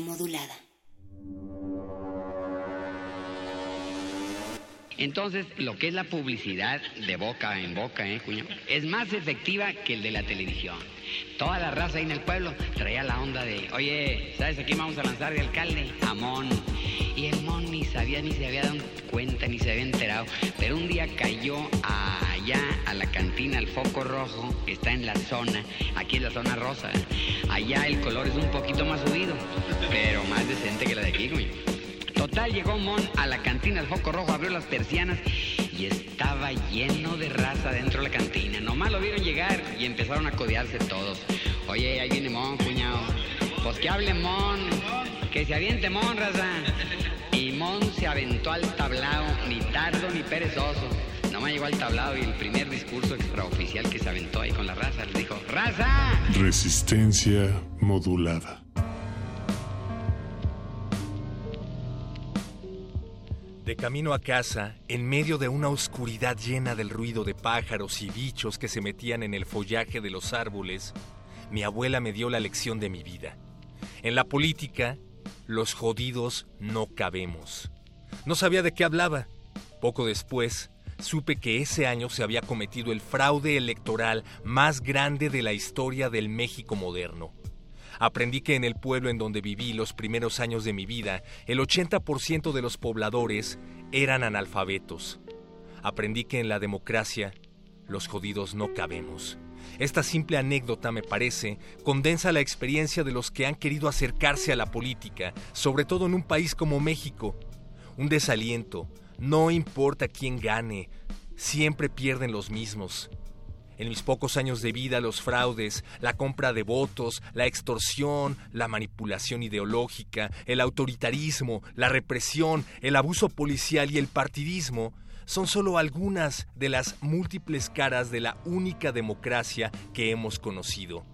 Modulada. Entonces, lo que es la publicidad de boca en boca, ¿eh? Es más efectiva que el de la televisión. Toda la raza ahí en el pueblo traía la onda de, oye, ¿sabes a quién vamos a lanzar de alcalde? A Mon. Y el Mon ni sabía, ni se había dado cuenta, ni se había enterado. Pero un día cayó allá a la cantina, al foco rojo, que está en la zona, aquí es la zona rosa. Allá el color es un poquito más subido, pero más decente que la de aquí, coño. Total, llegó Mon a la cantina, al foco rojo, abrió las persianas y estaba lleno de raza dentro de la cantina. Nomás lo vieron llegar y empezaron a codearse todos. Oye, ahí viene Mon, cuñado. Pues que hable Mon, que se aviente Mon, raza. Y Mon se aventó al tablao, ni tardo ni perezoso. Nomás llegó al tablado y el primer discurso extraoficial que se aventó ahí con la raza le dijo, ¡Raza! Resistencia modulada. De camino a casa, en medio de una oscuridad llena del ruido de pájaros y bichos que se metían en el follaje de los árboles, mi abuela me dio la lección de mi vida. En la política, los jodidos no cabemos. No sabía de qué hablaba. Poco después, supe que ese año se había cometido el fraude electoral más grande de la historia del México moderno. Aprendí que en el pueblo en donde viví los primeros años de mi vida, el 80% de los pobladores eran analfabetos. Aprendí que en la democracia los jodidos no cabemos. Esta simple anécdota, me parece, condensa la experiencia de los que han querido acercarse a la política, sobre todo en un país como México. Un desaliento, no importa quién gane, siempre pierden los mismos. En mis pocos años de vida, los fraudes, la compra de votos, la extorsión, la manipulación ideológica, el autoritarismo, la represión, el abuso policial y el partidismo son solo algunas de las múltiples caras de la única democracia que hemos conocido.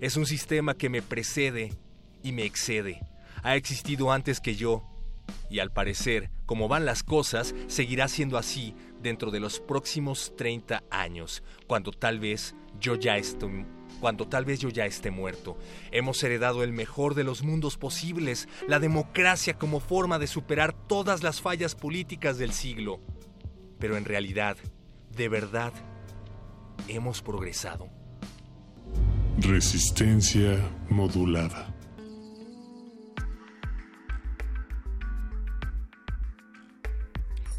Es un sistema que me precede y me excede. Ha existido antes que yo y al parecer, como van las cosas, seguirá siendo así dentro de los próximos 30 años, cuando tal vez yo ya esté cuando tal vez yo ya esté muerto. Hemos heredado el mejor de los mundos posibles, la democracia como forma de superar todas las fallas políticas del siglo. Pero en realidad, de verdad, hemos progresado. Resistencia modulada.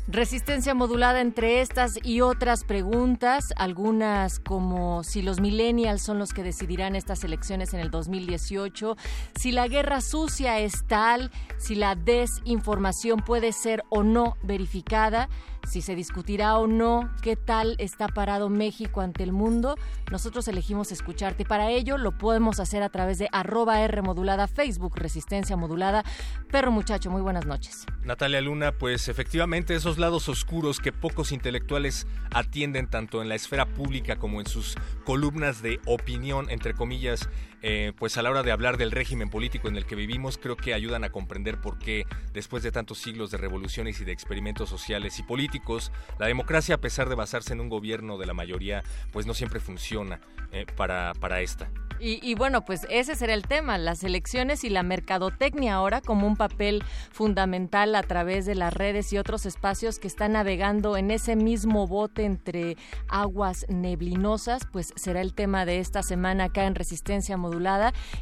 Resistencia modulada entre estas y otras preguntas, algunas como si los millennials son los que decidirán estas elecciones en el 2018, si la guerra sucia es tal, si la desinformación puede ser o no verificada, si se discutirá o no qué tal está parado México ante el mundo. Nosotros elegimos escucharte. Para ello lo podemos hacer a través de arroba R modulada, Facebook Resistencia Modulada. Perro muchacho, muy buenas noches. Natalia Luna, pues efectivamente esos lados oscuros que pocos intelectuales atienden tanto en la esfera pública como en sus columnas de opinión, entre comillas, eh, pues a la hora de hablar del régimen político en el que vivimos, creo que ayudan a comprender por qué, después de tantos siglos de revoluciones y de experimentos sociales y políticos, la democracia, a pesar de basarse en un gobierno de la mayoría, pues no siempre funciona eh, para, para esta. Y, bueno, pues ese será el tema, las elecciones y la mercadotecnia ahora como un papel fundamental a través de las redes y otros espacios que están navegando en ese mismo bote entre aguas neblinosas, pues será el tema de esta semana acá en Resistencia Modulada.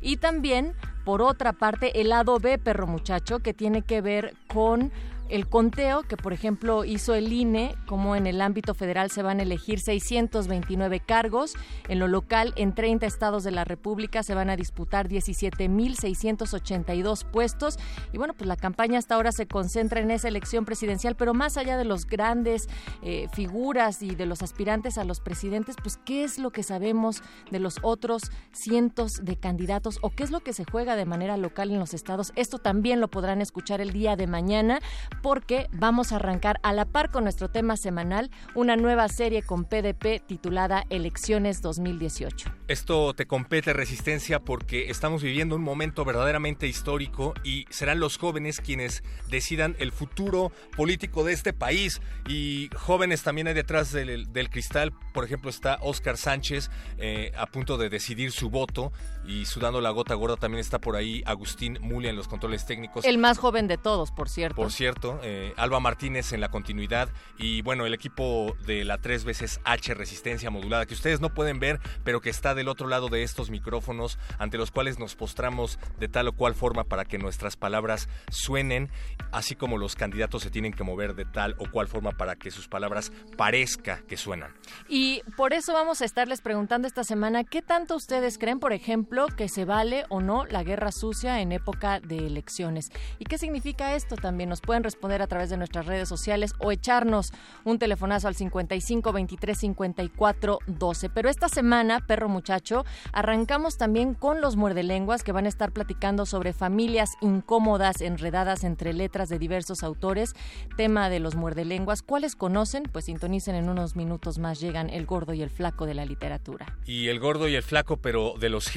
Y también, por otra parte, el lado B, perro muchacho, que tiene que ver con el conteo que, por ejemplo, hizo el INE, como en el ámbito federal se van a elegir 629 cargos, en lo local en 30 estados de la República se van a disputar 17.682 puestos y bueno, pues la campaña hasta ahora se concentra en esa elección presidencial, pero más allá de los grandes eh, figuras y de los aspirantes a los presidentes, pues qué es lo que sabemos de los otros cientos de candidatos o qué es lo que se juega de manera local en los estados. Esto también lo podrán escuchar el día de mañana porque vamos a arrancar a la par con nuestro tema semanal una nueva serie con PDP titulada Elecciones 2018. Esto te compete resistencia porque estamos viviendo un momento verdaderamente histórico y serán los jóvenes quienes decidan el futuro político de este país. Y jóvenes también hay detrás del, cristal, por ejemplo está Oscar Sánchez eh, a punto de decidir su voto y sudando la gota gorda también está por ahí Agustín Mulia en los controles técnicos. El más joven de todos, por cierto. Por cierto, eh, Alba Martínez en la continuidad y bueno, el equipo de la tres veces H Resistencia Modulada que ustedes no pueden ver, pero que está del otro lado de estos micrófonos ante los cuales nos postramos de tal o cual forma para que nuestras palabras suenen, así como los candidatos se tienen que mover de tal o cual forma para que sus palabras parezca que suenan. Y por eso vamos a estarles preguntando esta semana qué tanto ustedes creen, por ejemplo, que se vale o no la guerra sucia en época de elecciones. ¿Y qué significa esto? También nos pueden responder a través de nuestras redes sociales o echarnos un telefonazo al 55 23 54 12. Pero esta semana, perro muchacho, arrancamos también con los muerdelenguas que van a estar platicando sobre familias incómodas enredadas entre letras de diversos autores. Tema de los muerdelenguas. ¿Cuáles conocen? Pues sintonicen en unos minutos más. Llegan el gordo y el flaco de la literatura. Y el gordo y el flaco, pero de los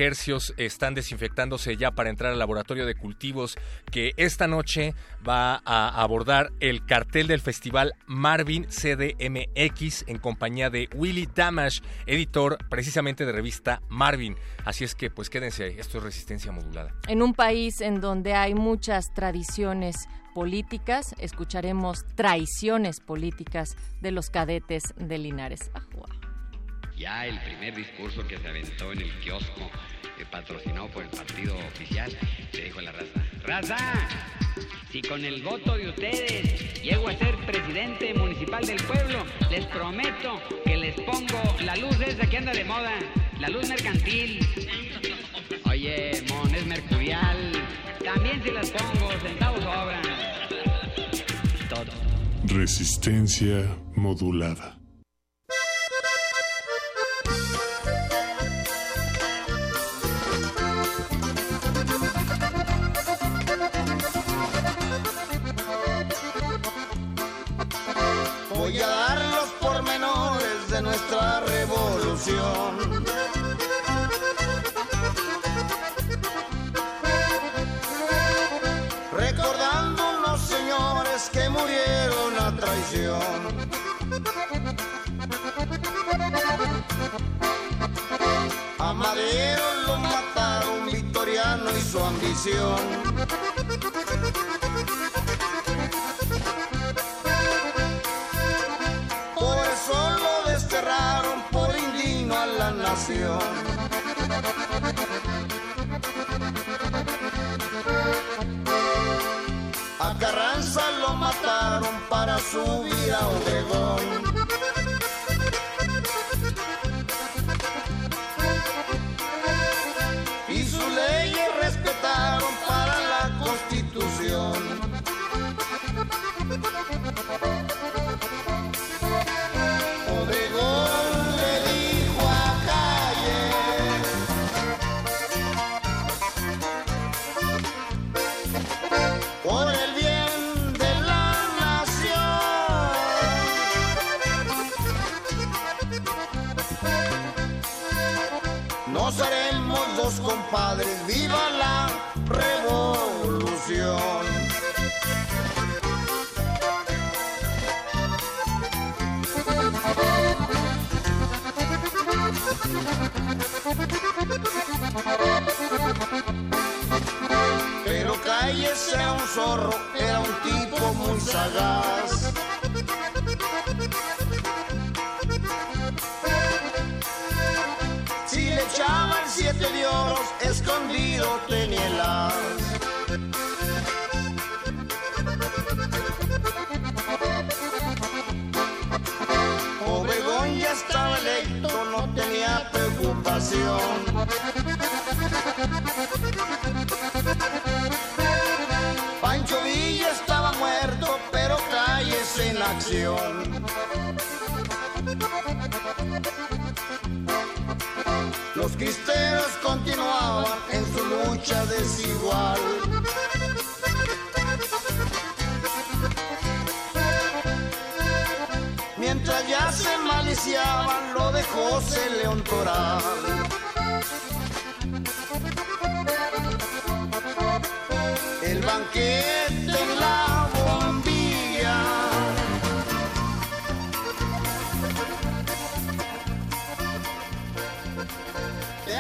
están desinfectándose ya para entrar al laboratorio de cultivos que esta noche va a abordar el cartel del festival Marvin CDMX en compañía de Willy Damash, editor precisamente de revista Marvin. Así es que pues quédense ahí, esto es resistencia modulada. En un país en donde hay muchas tradiciones políticas, escucharemos traiciones políticas de los cadetes de Linares. Ah, ya el primer discurso que se aventó en el kiosco, patrocinado por el partido oficial, se dijo la raza, ¡Raza! Si con el voto de ustedes llego a ser presidente municipal del pueblo, les prometo que les pongo la luz esa que anda de moda, la luz mercantil. Oye, mon, es mercurial. También si las pongo, centavos sobran. Todo. Resistencia modulada. Traición. A Madero lo mataron Victoriano y su ambición. Subir a Obregón. Pero cállese a un zorro, era un tipo muy sagaz Los cristeros continuaban en su lucha desigual. Mientras ya se maliciaban lo de José León Toral.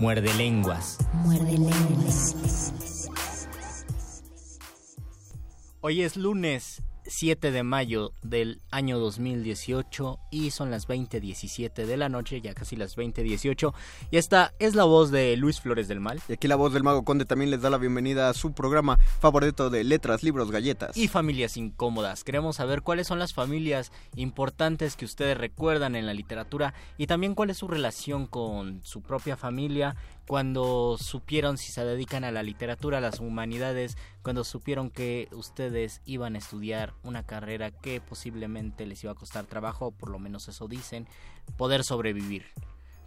Muerde lenguas. Muerde lenguas. Hoy es lunes 7 de mayo del año 2018 y son las 20:17 de la noche, ya casi las 20:18. Y esta es la voz de Luis Flores del Mal. Y aquí la voz del Mago Conde también les da la bienvenida a su programa favorito de letras, libros, galletas. Y familias incómodas. Queremos saber cuáles son las familias importantes que ustedes recuerdan en la literatura y también cuál es su relación con su propia familia cuando supieron si se dedican a la literatura, a las humanidades, cuando supieron que ustedes iban a estudiar una carrera que posiblemente les iba a costar trabajo, o por lo menos eso dicen, poder sobrevivir.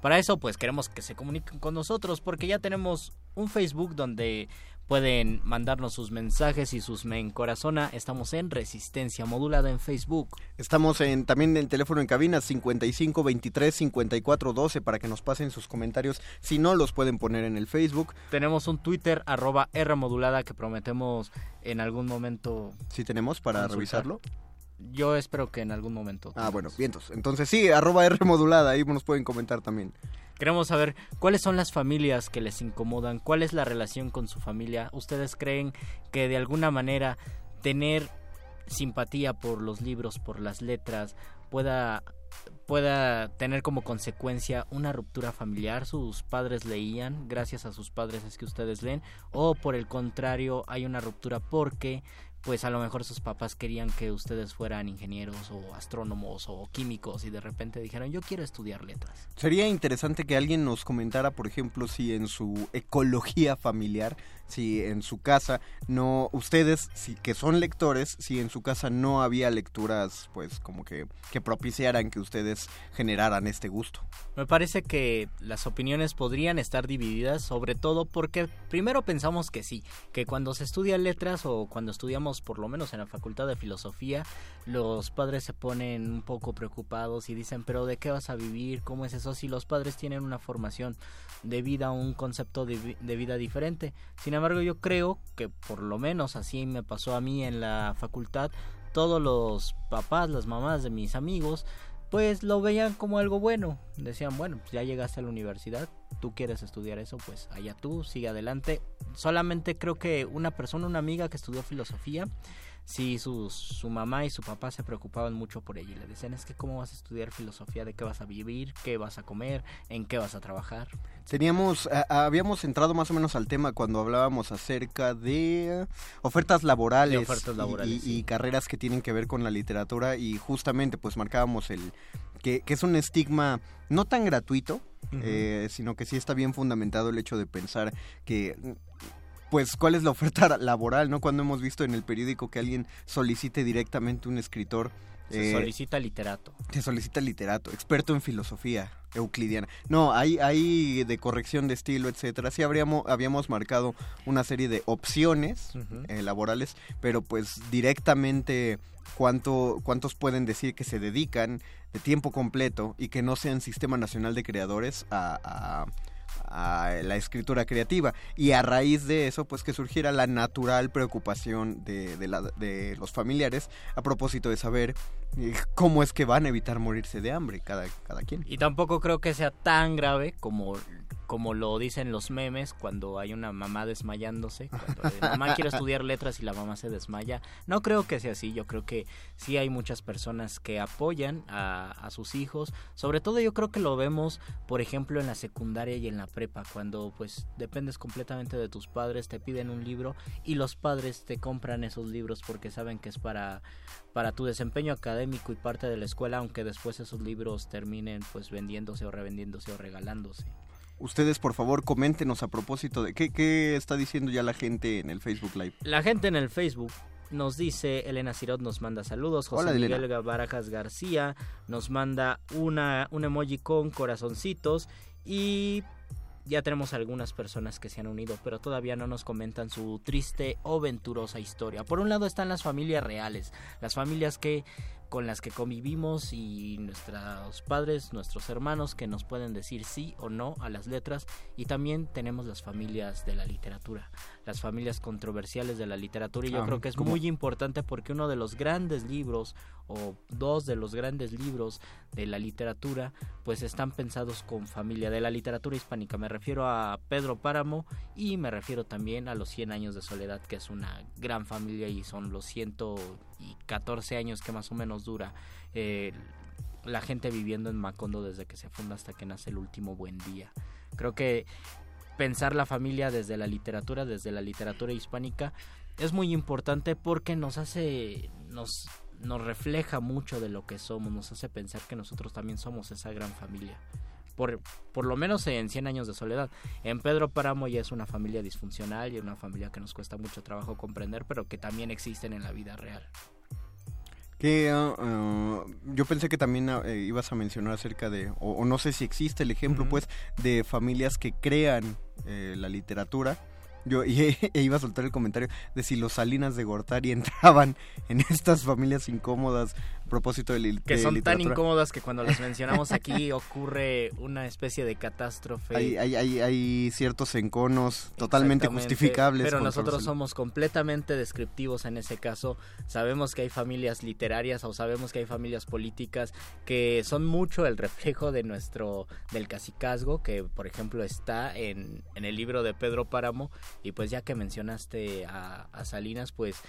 Para eso pues queremos que se comuniquen con nosotros porque ya tenemos un Facebook donde pueden mandarnos sus mensajes y sus me encorazona. Estamos en Resistencia Modulada en Facebook. Estamos en también en teléfono en cabina 55 23 54 12 para que nos pasen sus comentarios. Si no, los pueden poner en el Facebook. Tenemos un Twitter arroba R modulada que prometemos en algún momento. ¿Sí tenemos para consultar. revisarlo? Yo espero que en algún momento. Ah, bueno, vientos. Entonces sí, arroba R modulada, ahí nos pueden comentar también. Queremos saber cuáles son las familias que les incomodan, cuál es la relación con su familia. ¿Ustedes creen que de alguna manera tener simpatía por los libros, por las letras, pueda pueda tener como consecuencia una ruptura familiar, sus padres leían, gracias a sus padres es que ustedes leen, o por el contrario hay una ruptura porque pues a lo mejor sus papás querían que ustedes fueran ingenieros o astrónomos o químicos y de repente dijeron yo quiero estudiar letras. Sería interesante que alguien nos comentara, por ejemplo, si en su ecología familiar, si en su casa no, ustedes, si que son lectores, si en su casa no había lecturas, pues como que, que propiciaran que ustedes generaran este gusto. Me parece que las opiniones podrían estar divididas, sobre todo porque primero pensamos que sí, que cuando se estudia letras o cuando estudiamos por lo menos en la facultad de filosofía, los padres se ponen un poco preocupados y dicen, pero ¿de qué vas a vivir? ¿Cómo es eso? Si los padres tienen una formación de vida, un concepto de, de vida diferente. Sin yo creo que por lo menos así me pasó a mí en la facultad, todos los papás, las mamás de mis amigos, pues lo veían como algo bueno. Decían, bueno, pues ya llegaste a la universidad, tú quieres estudiar eso, pues allá tú, sigue adelante. Solamente creo que una persona, una amiga que estudió filosofía, sí, sus, su mamá y su papá se preocupaban mucho por ella y le decían, es que cómo vas a estudiar filosofía, de qué vas a vivir, qué vas a comer, en qué vas a trabajar. Teníamos, a- habíamos entrado más o menos al tema cuando hablábamos acerca de ofertas laborales, De ofertas y- laborales, y, sí. y carreras que tienen que ver con la literatura y justamente pues marcábamos el que, que es un estigma no tan gratuito, eh, sino que sí está bien fundamentado el hecho de pensar que pues cuál es la oferta laboral, ¿no? Cuando hemos visto en el periódico que alguien solicite directamente un escritor Se eh, solicita literato. se solicita literato, experto en filosofía. euclidiana. No, hay, hay de corrección de estilo, etcétera. Sí habríamos, habíamos marcado una serie de opciones eh, laborales, pero pues directamente cuánto, cuántos pueden decir que se dedican de tiempo completo y que no sean Sistema Nacional de Creadores a, a a la escritura creativa y a raíz de eso pues que surgiera la natural preocupación de, de, la, de los familiares a propósito de saber eh, cómo es que van a evitar morirse de hambre cada, cada quien. Y tampoco creo que sea tan grave como como lo dicen los memes cuando hay una mamá desmayándose, cuando la mamá quiere estudiar letras y la mamá se desmaya. No creo que sea así, yo creo que sí hay muchas personas que apoyan a, a sus hijos, sobre todo yo creo que lo vemos, por ejemplo, en la secundaria y en la prepa, cuando pues dependes completamente de tus padres, te piden un libro y los padres te compran esos libros porque saben que es para, para tu desempeño académico y parte de la escuela, aunque después esos libros terminen pues vendiéndose o revendiéndose o regalándose. Ustedes, por favor, coméntenos a propósito de qué, qué está diciendo ya la gente en el Facebook Live. La gente en el Facebook nos dice, Elena Cirot nos manda saludos, José Hola, Miguel Elena. Barajas García nos manda una, un emoji con corazoncitos y ya tenemos algunas personas que se han unido, pero todavía no nos comentan su triste o venturosa historia. Por un lado están las familias reales, las familias que con las que convivimos y nuestros padres, nuestros hermanos que nos pueden decir sí o no a las letras y también tenemos las familias de la literatura, las familias controversiales de la literatura y yo Ah, creo que es ¿cómo? muy importante porque uno de los grandes libros o dos de los grandes libros de la literatura pues están pensados con familia de la literatura hispánica. Me refiero a Pedro Páramo y me refiero también a los 100 años de soledad que es una gran familia y son los 114 años que más o menos dura eh, la gente viviendo en Macondo desde que se funda hasta que nace el último buen día. Creo que pensar la familia desde la literatura, desde la literatura hispánica, es muy importante porque nos hace, nos, nos refleja mucho de lo que somos, nos hace pensar que nosotros también somos esa gran familia. Por, por lo menos en 100 años de soledad. En Pedro Páramo ya es una familia disfuncional y una familia que nos cuesta mucho trabajo comprender, pero que también existen en la vida real. Que ah, ah, yo pensé que también ah, eh, ibas a mencionar acerca de, o, o no sé si existe el ejemplo, pues, de familias que crean eh, la literatura. Yo y, e iba a soltar el comentario de si los Salinas de Gortari entraban en estas familias incómodas propósito de, Que de son tan incómodas que cuando las mencionamos aquí ocurre una especie de catástrofe. Hay, hay, hay, hay ciertos enconos totalmente justificables. Pero los nosotros somos completamente descriptivos en ese caso. Sabemos que hay familias literarias o sabemos que hay familias políticas que son mucho el reflejo de nuestro del cacicazgo que por ejemplo está en, en el libro de Pedro Páramo y pues ya que mencionaste a, a Salinas pues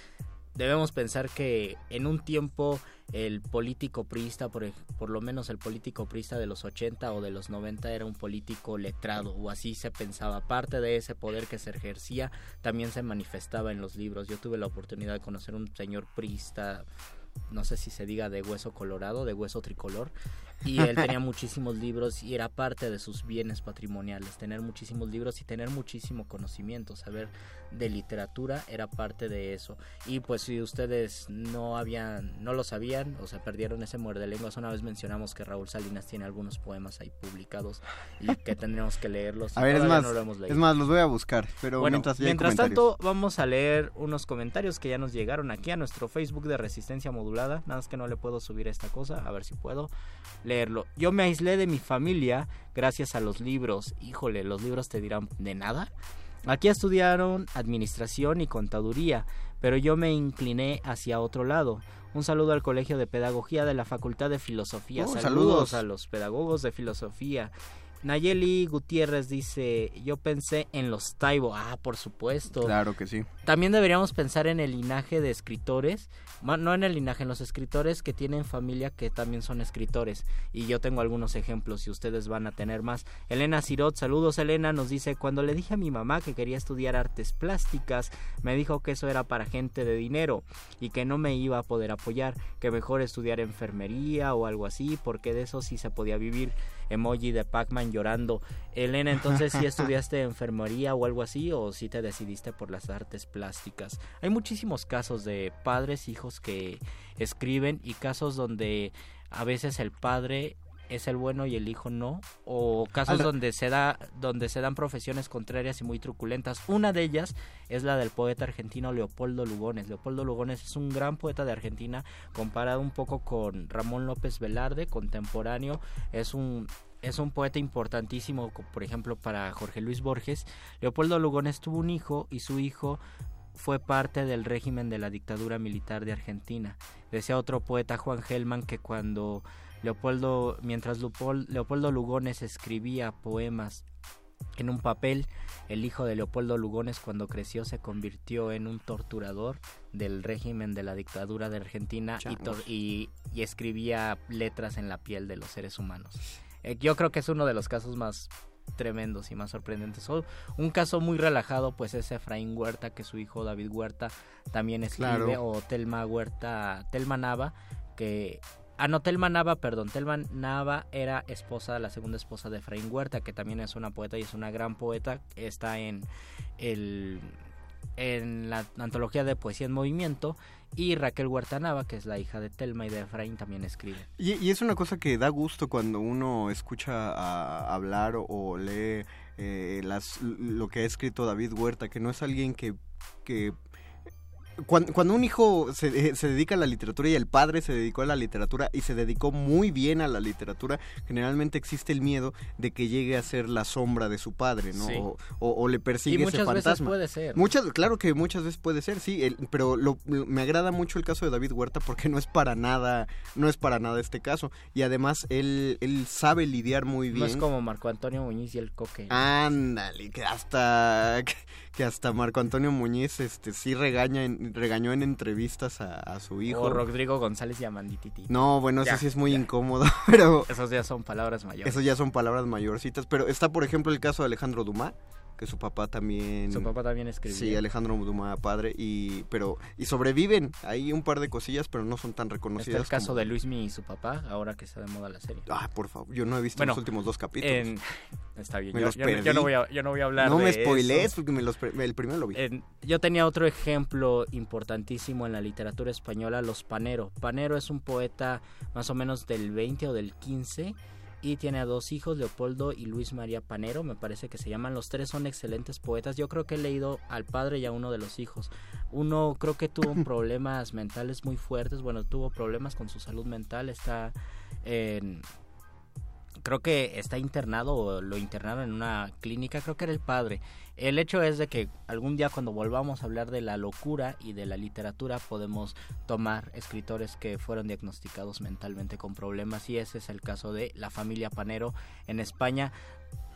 debemos pensar que en un tiempo el político priista, por, por lo menos el político priista de los 80 o de los 90 era un político letrado o así se pensaba. Parte de ese poder que se ejercía también se manifestaba en los libros. Yo tuve la oportunidad de conocer un señor priista, no sé si se diga de hueso colorado, de hueso tricolor, y él tenía muchísimos libros y era parte de sus bienes patrimoniales, tener muchísimos libros y tener muchísimo conocimiento, saber de literatura era parte de eso. Y pues si ustedes no habían, no lo sabían o se perdieron ese muerde lenguas, una vez mencionamos que Raúl Salinas tiene algunos poemas ahí publicados y que tendremos que leerlos. A ver, es más, no lo hemos leído. es más, los voy a buscar, pero Bueno, mientras mientras tanto, vamos a leer unos comentarios que ya nos llegaron aquí a nuestro Facebook de Resistencia Modulada. Nada más que no le puedo subir esta cosa, a ver si puedo leerlo. Yo me aislé de mi familia gracias a los libros. Híjole, los libros te dirán de nada. Aquí estudiaron administración y contaduría, pero yo me incliné hacia otro lado. Un saludo al Colegio de Pedagogía de la Facultad de Filosofía. Oh, saludos, saludos. a los pedagogos de filosofía. Nayeli Gutiérrez dice, yo pensé en los Taibo. Ah, por supuesto. Claro que sí. También deberíamos pensar en el linaje de escritores, no en el linaje, en los escritores que tienen familia que también son escritores. Y yo tengo algunos ejemplos y ustedes van a tener más. Elena Cirot, saludos Elena, nos dice, cuando le dije a mi mamá que quería estudiar artes plásticas, me dijo que eso era para gente de dinero y que no me iba a poder apoyar, que mejor estudiar enfermería o algo así, porque de eso sí se podía vivir. Emoji de Pac-Man llorando. Elena, entonces si estudiaste enfermería o algo así o si te decidiste por las artes plásticas. Hay muchísimos casos de padres, hijos que escriben y casos donde a veces el padre es el bueno y el hijo no, o casos donde se da donde se dan profesiones contrarias y muy truculentas. Una de ellas es la del poeta argentino Leopoldo Lugones. Leopoldo Lugones es un gran poeta de Argentina, comparado un poco con Ramón López Velarde, contemporáneo, es un es un poeta importantísimo, por ejemplo, para Jorge Luis Borges. Leopoldo Lugones tuvo un hijo y su hijo fue parte del régimen de la dictadura militar de Argentina. Decía otro poeta, Juan Gelman, que cuando Leopoldo, mientras Leopoldo Lugones escribía poemas en un papel, el hijo de Leopoldo Lugones cuando creció se convirtió en un torturador del régimen de la dictadura de Argentina y, y, escribía letras en la piel de los seres humanos. Eh, yo creo que es uno de los casos más tremendos y más sorprendentes. un caso muy relajado pues es Efraín Huerta, que su hijo David Huerta también escribe, o Telma Huerta, Telma Nava, que... Ah, no, Telma Nava, perdón, Telma Nava era esposa, la segunda esposa de Efraín Huerta, que también es una poeta y es una gran poeta, está en el en la antología de poesía en movimiento y Raquel Huertanava, que es la hija de Telma y de Efraín, también escribe. Y, es una cosa que da gusto cuando uno escucha a hablar o, lee eh, lo que ha escrito David Huerta, que no es alguien que, que cuando, cuando, un hijo se, eh, se, dedica a la literatura y el padre se dedicó a la literatura y se dedicó muy bien a la literatura, generalmente existe el miedo de que llegue a ser la sombra de su padre, ¿no? O, le persigue y muchas ese fantasma. Veces puede ser. Muchas, claro que muchas veces puede ser, sí, pero lo, me agrada mucho el caso de David Huerta porque no es para nada, no es para nada este caso. Y además él, él sabe lidiar muy bien. No es como Marco Antonio Muñiz y el Coque. Ándale, que hasta que hasta Marco Antonio Muñiz este sí regaña en, regañó en entrevistas a, su hijo. O Rodrigo González y Amandititi. No, bueno, eso sí es muy incómodo, pero... Esos ya son palabras mayores. Esos ya son palabras mayorcitas, pero está por ejemplo el caso de Alejandro Dumas, que su papá también su papá también escribió. Sí Alejandro Dumas padre y pero y sobreviven. Hay un par de cosillas pero no son tan reconocidas está el caso de Luismi y su papá ahora que está de moda la serie. Ah por favor yo no he visto los últimos dos capítulos. está bien yo, no voy a, yo, no voy a, hablar no me spoilees porque me los, el primero lo vi. Yo tenía otro ejemplo importantísimo en la literatura española los Panero. Panero es un poeta más o menos del 20 o del 15 y tiene a dos hijos, Leopoldo y Luis María Panero, me parece que se llaman. Los tres son excelentes poetas. Yo creo que he leído al padre y a uno de los hijos. Uno creo que tuvo problemas mentales muy fuertes, bueno, tuvo problemas con su salud mental, está en creo que está internado o lo internaron en una clínica, creo que era el padre. El hecho es de que algún día cuando volvamos a hablar de la locura y de la literatura podemos tomar escritores que fueron diagnosticados mentalmente con problemas y ese es el caso de la familia Panero en España.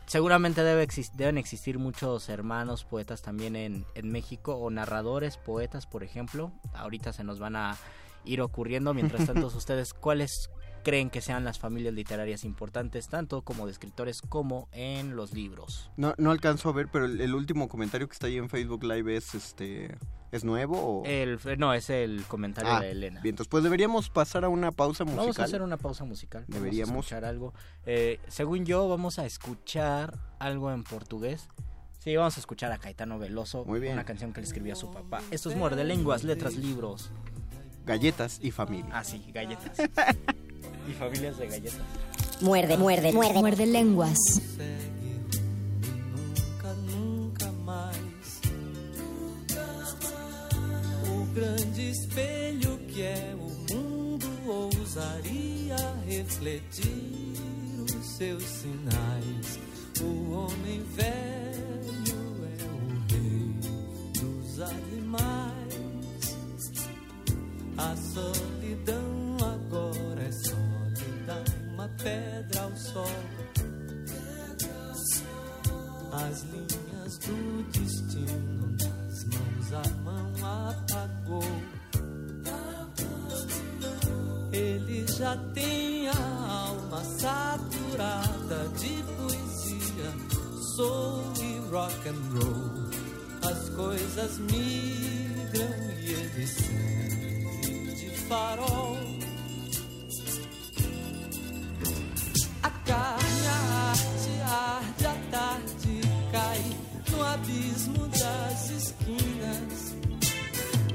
Seguramente debe deben existir muchos hermanos poetas también en, en México o narradores poetas, por ejemplo. Ahorita se nos van a ir ocurriendo. Mientras tanto, ustedes, ¿cuáles creen que sean las familias literarias importantes, tanto como de escritores como en los libros. No, no alcanzo a ver, pero el, último comentario que está ahí en Facebook Live es este. ¿Es nuevo o...? El, no, es el comentario ah, de Elena. Bien, entonces pues deberíamos pasar a una pausa musical. Vamos a hacer una pausa musical. Deberíamos. Vamos a escuchar algo. Eh, según yo, vamos a escuchar algo en portugués. Sí, vamos a escuchar a Caetano Veloso. Muy bien. Una canción que le escribió a su papá. Esto es Muerde Lenguas, Letras, Libros. Galletas y familia. Ah, sí, galletas. y familias de galletas. Muerde, muerde, muerde. Muerde lenguas. Nunca, nunca mais. O grande espelho que é o mundo ousaria refletir os seus sinais. O homem velho é o rei dos animais. A solidão pedra ao sol. As linhas do destino nas mãos a mão apagou. Ele já tem a alma saturada de poesia, soul e rock and roll. As coisas migram e ele serve de farol. carne, a arte, arde a tarde, cai no abismo das esquinas.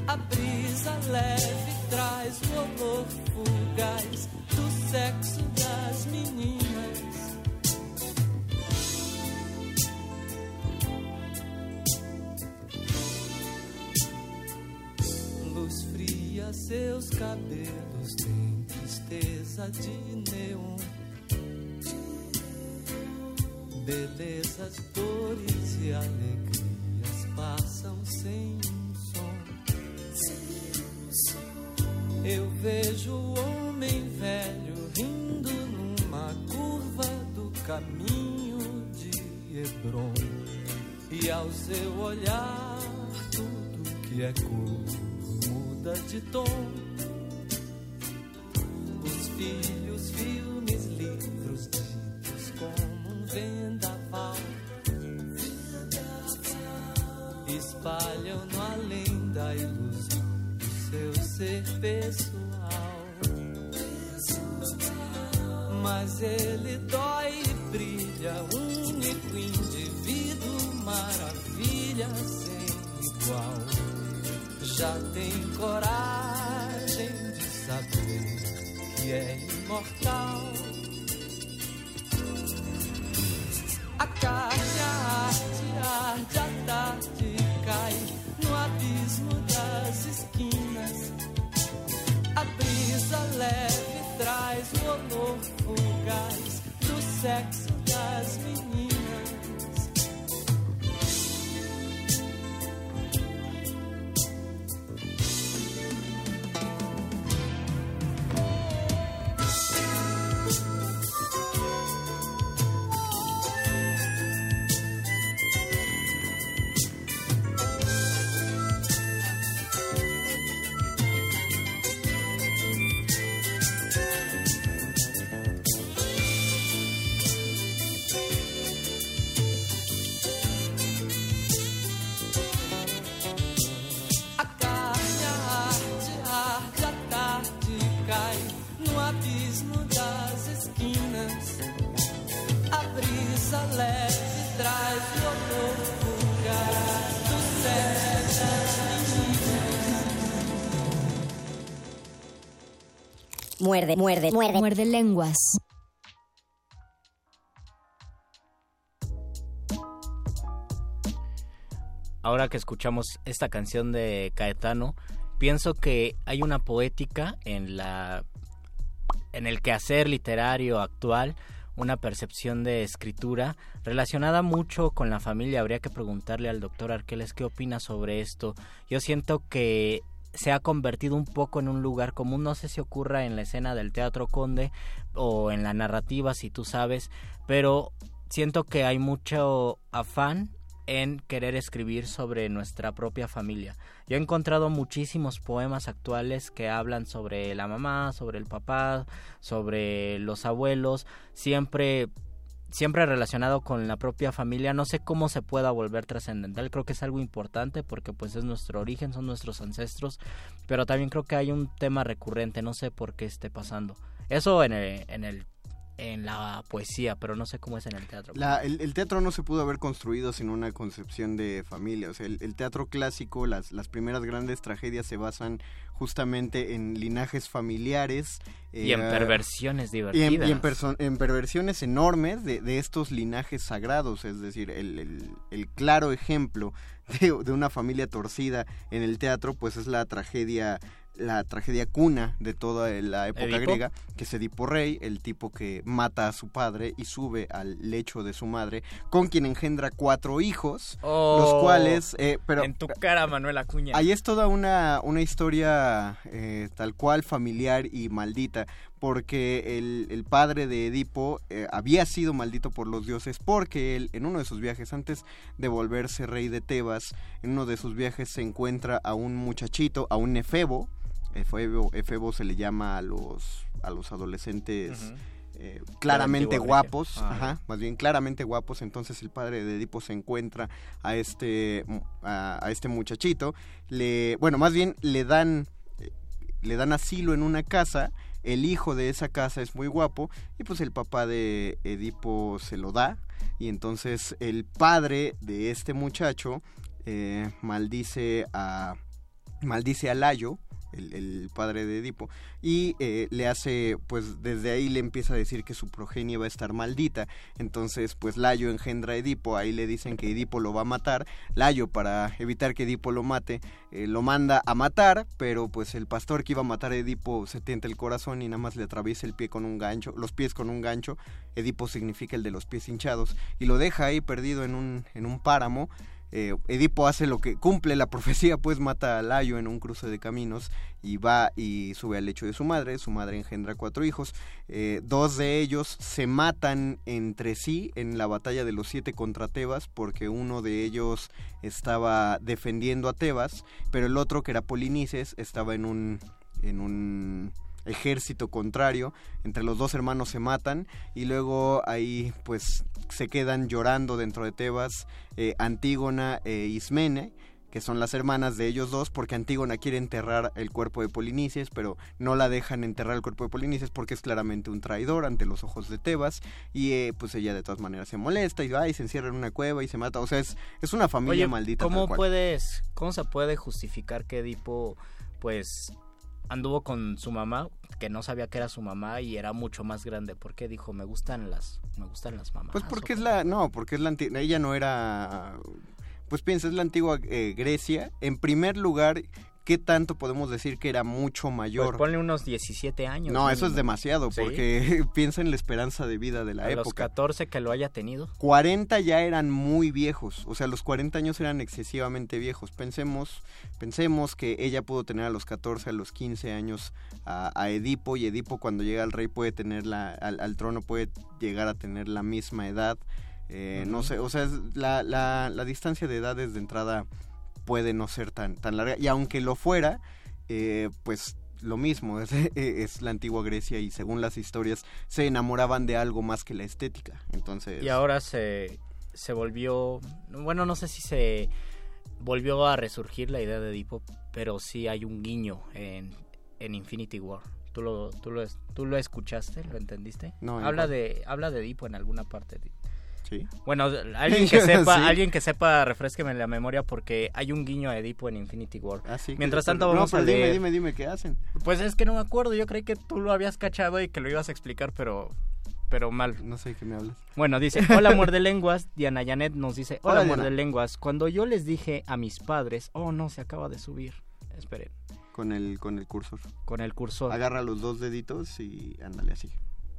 A brisa leve traz o olor fugaz do sexo das meninas. Luz fria, seus cabelos têm tristeza de neon. Belezas, dores e alegrias passam sem um som. Eu vejo o homem velho rindo numa curva do caminho de Hebron. E ao seu olhar, tudo que é cor muda de tom. Os filhos, espalham no além da ilusão do seu ser pessoal. Mas ele dói e brilha, único indivíduo, maravilha sem igual. Já tem coragem de saber que é imortal. A carne, a arte, a arte, a tarde cai no abismo das esquinas. A brisa leve traz o olor fugaz do sexo Muerde, muerde, muerde. Muerde lenguas. ahora que escuchamos esta canción de Caetano, pienso que hay una poética en la en el quehacer literario actual, una percepción de escritura relacionada mucho con la familia. Habría que preguntarle al doctor Arqueles qué opina sobre esto. Yo siento que se ha convertido un poco en un lugar común, no sé si ocurra en la escena del Teatro Conde o en la narrativa, si tú sabes, pero siento que hay mucho afán en querer escribir sobre nuestra propia familia. Yo he encontrado muchísimos poemas actuales que hablan sobre la mamá, sobre el papá, sobre los abuelos, siempre siempre relacionado con la propia familia. No sé cómo se pueda volver trascendental. Creo que es algo importante porque pues es nuestro origen, son nuestros ancestros, pero también creo que hay un tema recurrente, no sé por qué esté pasando. Eso en el, en el en la poesía, pero no sé cómo es en el teatro. La, el, teatro no se pudo haber construido sin una concepción de familia. O sea, el, el, teatro clásico, las, las primeras grandes tragedias se basan justamente en linajes familiares. Y eh, en perversiones divertidas. Y en, y en, en perversiones enormes de, de, estos linajes sagrados. Es decir, el, el claro ejemplo de, de una familia torcida en el teatro, pues es la tragedia la tragedia cuna de toda la época ¿Edipo? griega, que es Edipo Rey, el tipo que mata a su padre y sube al lecho de su madre, con quien engendra cuatro hijos, oh, los cuales... Eh, pero, en tu cara, Manuel Acuña. Ahí es toda una, una historia eh, tal cual familiar y maldita, porque el, el padre de Edipo eh, había sido maldito por los dioses porque él en uno de sus viajes antes de volverse rey de Tebas, en uno de sus viajes se encuentra a un muchachito, a un efebo, efebo, efebo se le llama a los, a los adolescentes... Uh -huh. Eh, claramente guapos, ah, ajá, más bien claramente guapos, entonces el padre de Edipo se encuentra a este a, a, este muchachito, le bueno, más bien le dan eh, le dan asilo en una casa, el hijo de esa casa es muy guapo y pues el papá de Edipo se lo da. Y entonces el padre de este muchacho eh, maldice a maldice a Layo el, padre de Edipo, y eh, le hace, pues desde ahí le empieza a decir que su progenie va a estar maldita. Entonces, pues Layo engendra a Edipo, ahí le dicen que Edipo lo va a matar. Layo, para evitar que Edipo lo mate, eh, lo manda a matar, pero pues el pastor que iba a matar a Edipo se tienta el corazón y nada más le atraviesa el pie con un gancho, los pies con un gancho. Edipo significa el de los pies hinchados, y lo deja ahí perdido en un, en un páramo. Eh, Edipo hace lo que cumple la profecía, pues mata a Layo en un cruce de caminos y va y sube al lecho de su madre. Su madre engendra cuatro hijos. Eh, dos de ellos se matan entre sí en la batalla de los siete contra Tebas porque uno de ellos estaba defendiendo a Tebas, pero el otro que era Polinices estaba en un en un ejército contrario, entre los dos hermanos se matan y luego ahí pues se quedan llorando dentro de Tebas eh, Antígona e Ismene, que son las hermanas de ellos dos, porque Antígona quiere enterrar el cuerpo de Polinices, pero no la dejan enterrar el cuerpo de Polinices porque es claramente un traidor ante los ojos de Tebas, y eh, pues ella de todas maneras se molesta y va y se encierra en una cueva y se mata, o sea, es, es una familia Oye, maldita. ¿cómo puedes, cómo se puede justificar que Edipo, pues, anduvo con su mamá, que no sabía que era su mamá y era mucho más grande? ¿Por qué dijo, me gustan las, me gustan las mamás? Pues porque es la, no, porque es la ella no era, pues piensa, es la antigua eh, Grecia. En primer lugar, ¿qué tanto podemos decir que era mucho mayor? Pues ponle unos 17 años. no, eso es demasiado, Sí. porque piensa en la esperanza de vida de la A los época. 14 que lo haya tenido. 40 ya eran muy viejos, o sea, los 40 años eran excesivamente viejos. Pensemos, pensemos que ella pudo tener a los 14, a los 15 años a, a Edipo y Edipo cuando llega al rey puede tener la, al, al trono puede llegar a tener la misma edad. Eh, No sé, o sea, es- la, la, la distancia de edades de entrada puede no ser tan, tan larga y aunque lo fuera, eh, pues lo mismo, es, es la antigua Grecia y según las historias se enamoraban de algo más que la estética. Entonces, Y ahora se, se volvió, bueno, no sé si se volvió a resurgir la idea de Edipo, pero sí hay un guiño en, en Infinity War. ¿Tú lo, tú, lo, ¿Tú lo escuchaste? ¿Lo entendiste? No, ¿en habla de habla de Edipo en alguna parte. Sí. Bueno, alguien que sepa, Sí. alguien que sepa, refresqueme la memoria porque hay un guiño a Edipo en Infinity War. Ah, sí, Mientras tanto no, vamos pero a dime, leer. dime, dime, ¿qué hacen? Pues es que no me acuerdo, yo creí que tú lo habías cachado y que lo ibas a explicar, pero pero mal. No sé de qué me hablas. Bueno, dice, hola muerde lenguas, Diana Janet nos dice, hola, Hola, Diana. lenguas, cuando yo les dije a mis padres, oh no, se acaba de subir, esperen, Con el, con el cursor. con el cursor. Agarra los dos deditos y ándale así.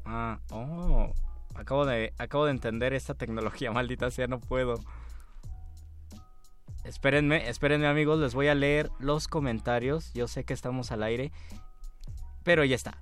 Ah, oh, acabo de, acabo de entender esta tecnología, maldita sea, no puedo. Espérenme, espérenme amigos, les voy a leer los comentarios, yo sé que estamos al aire, pero ya está.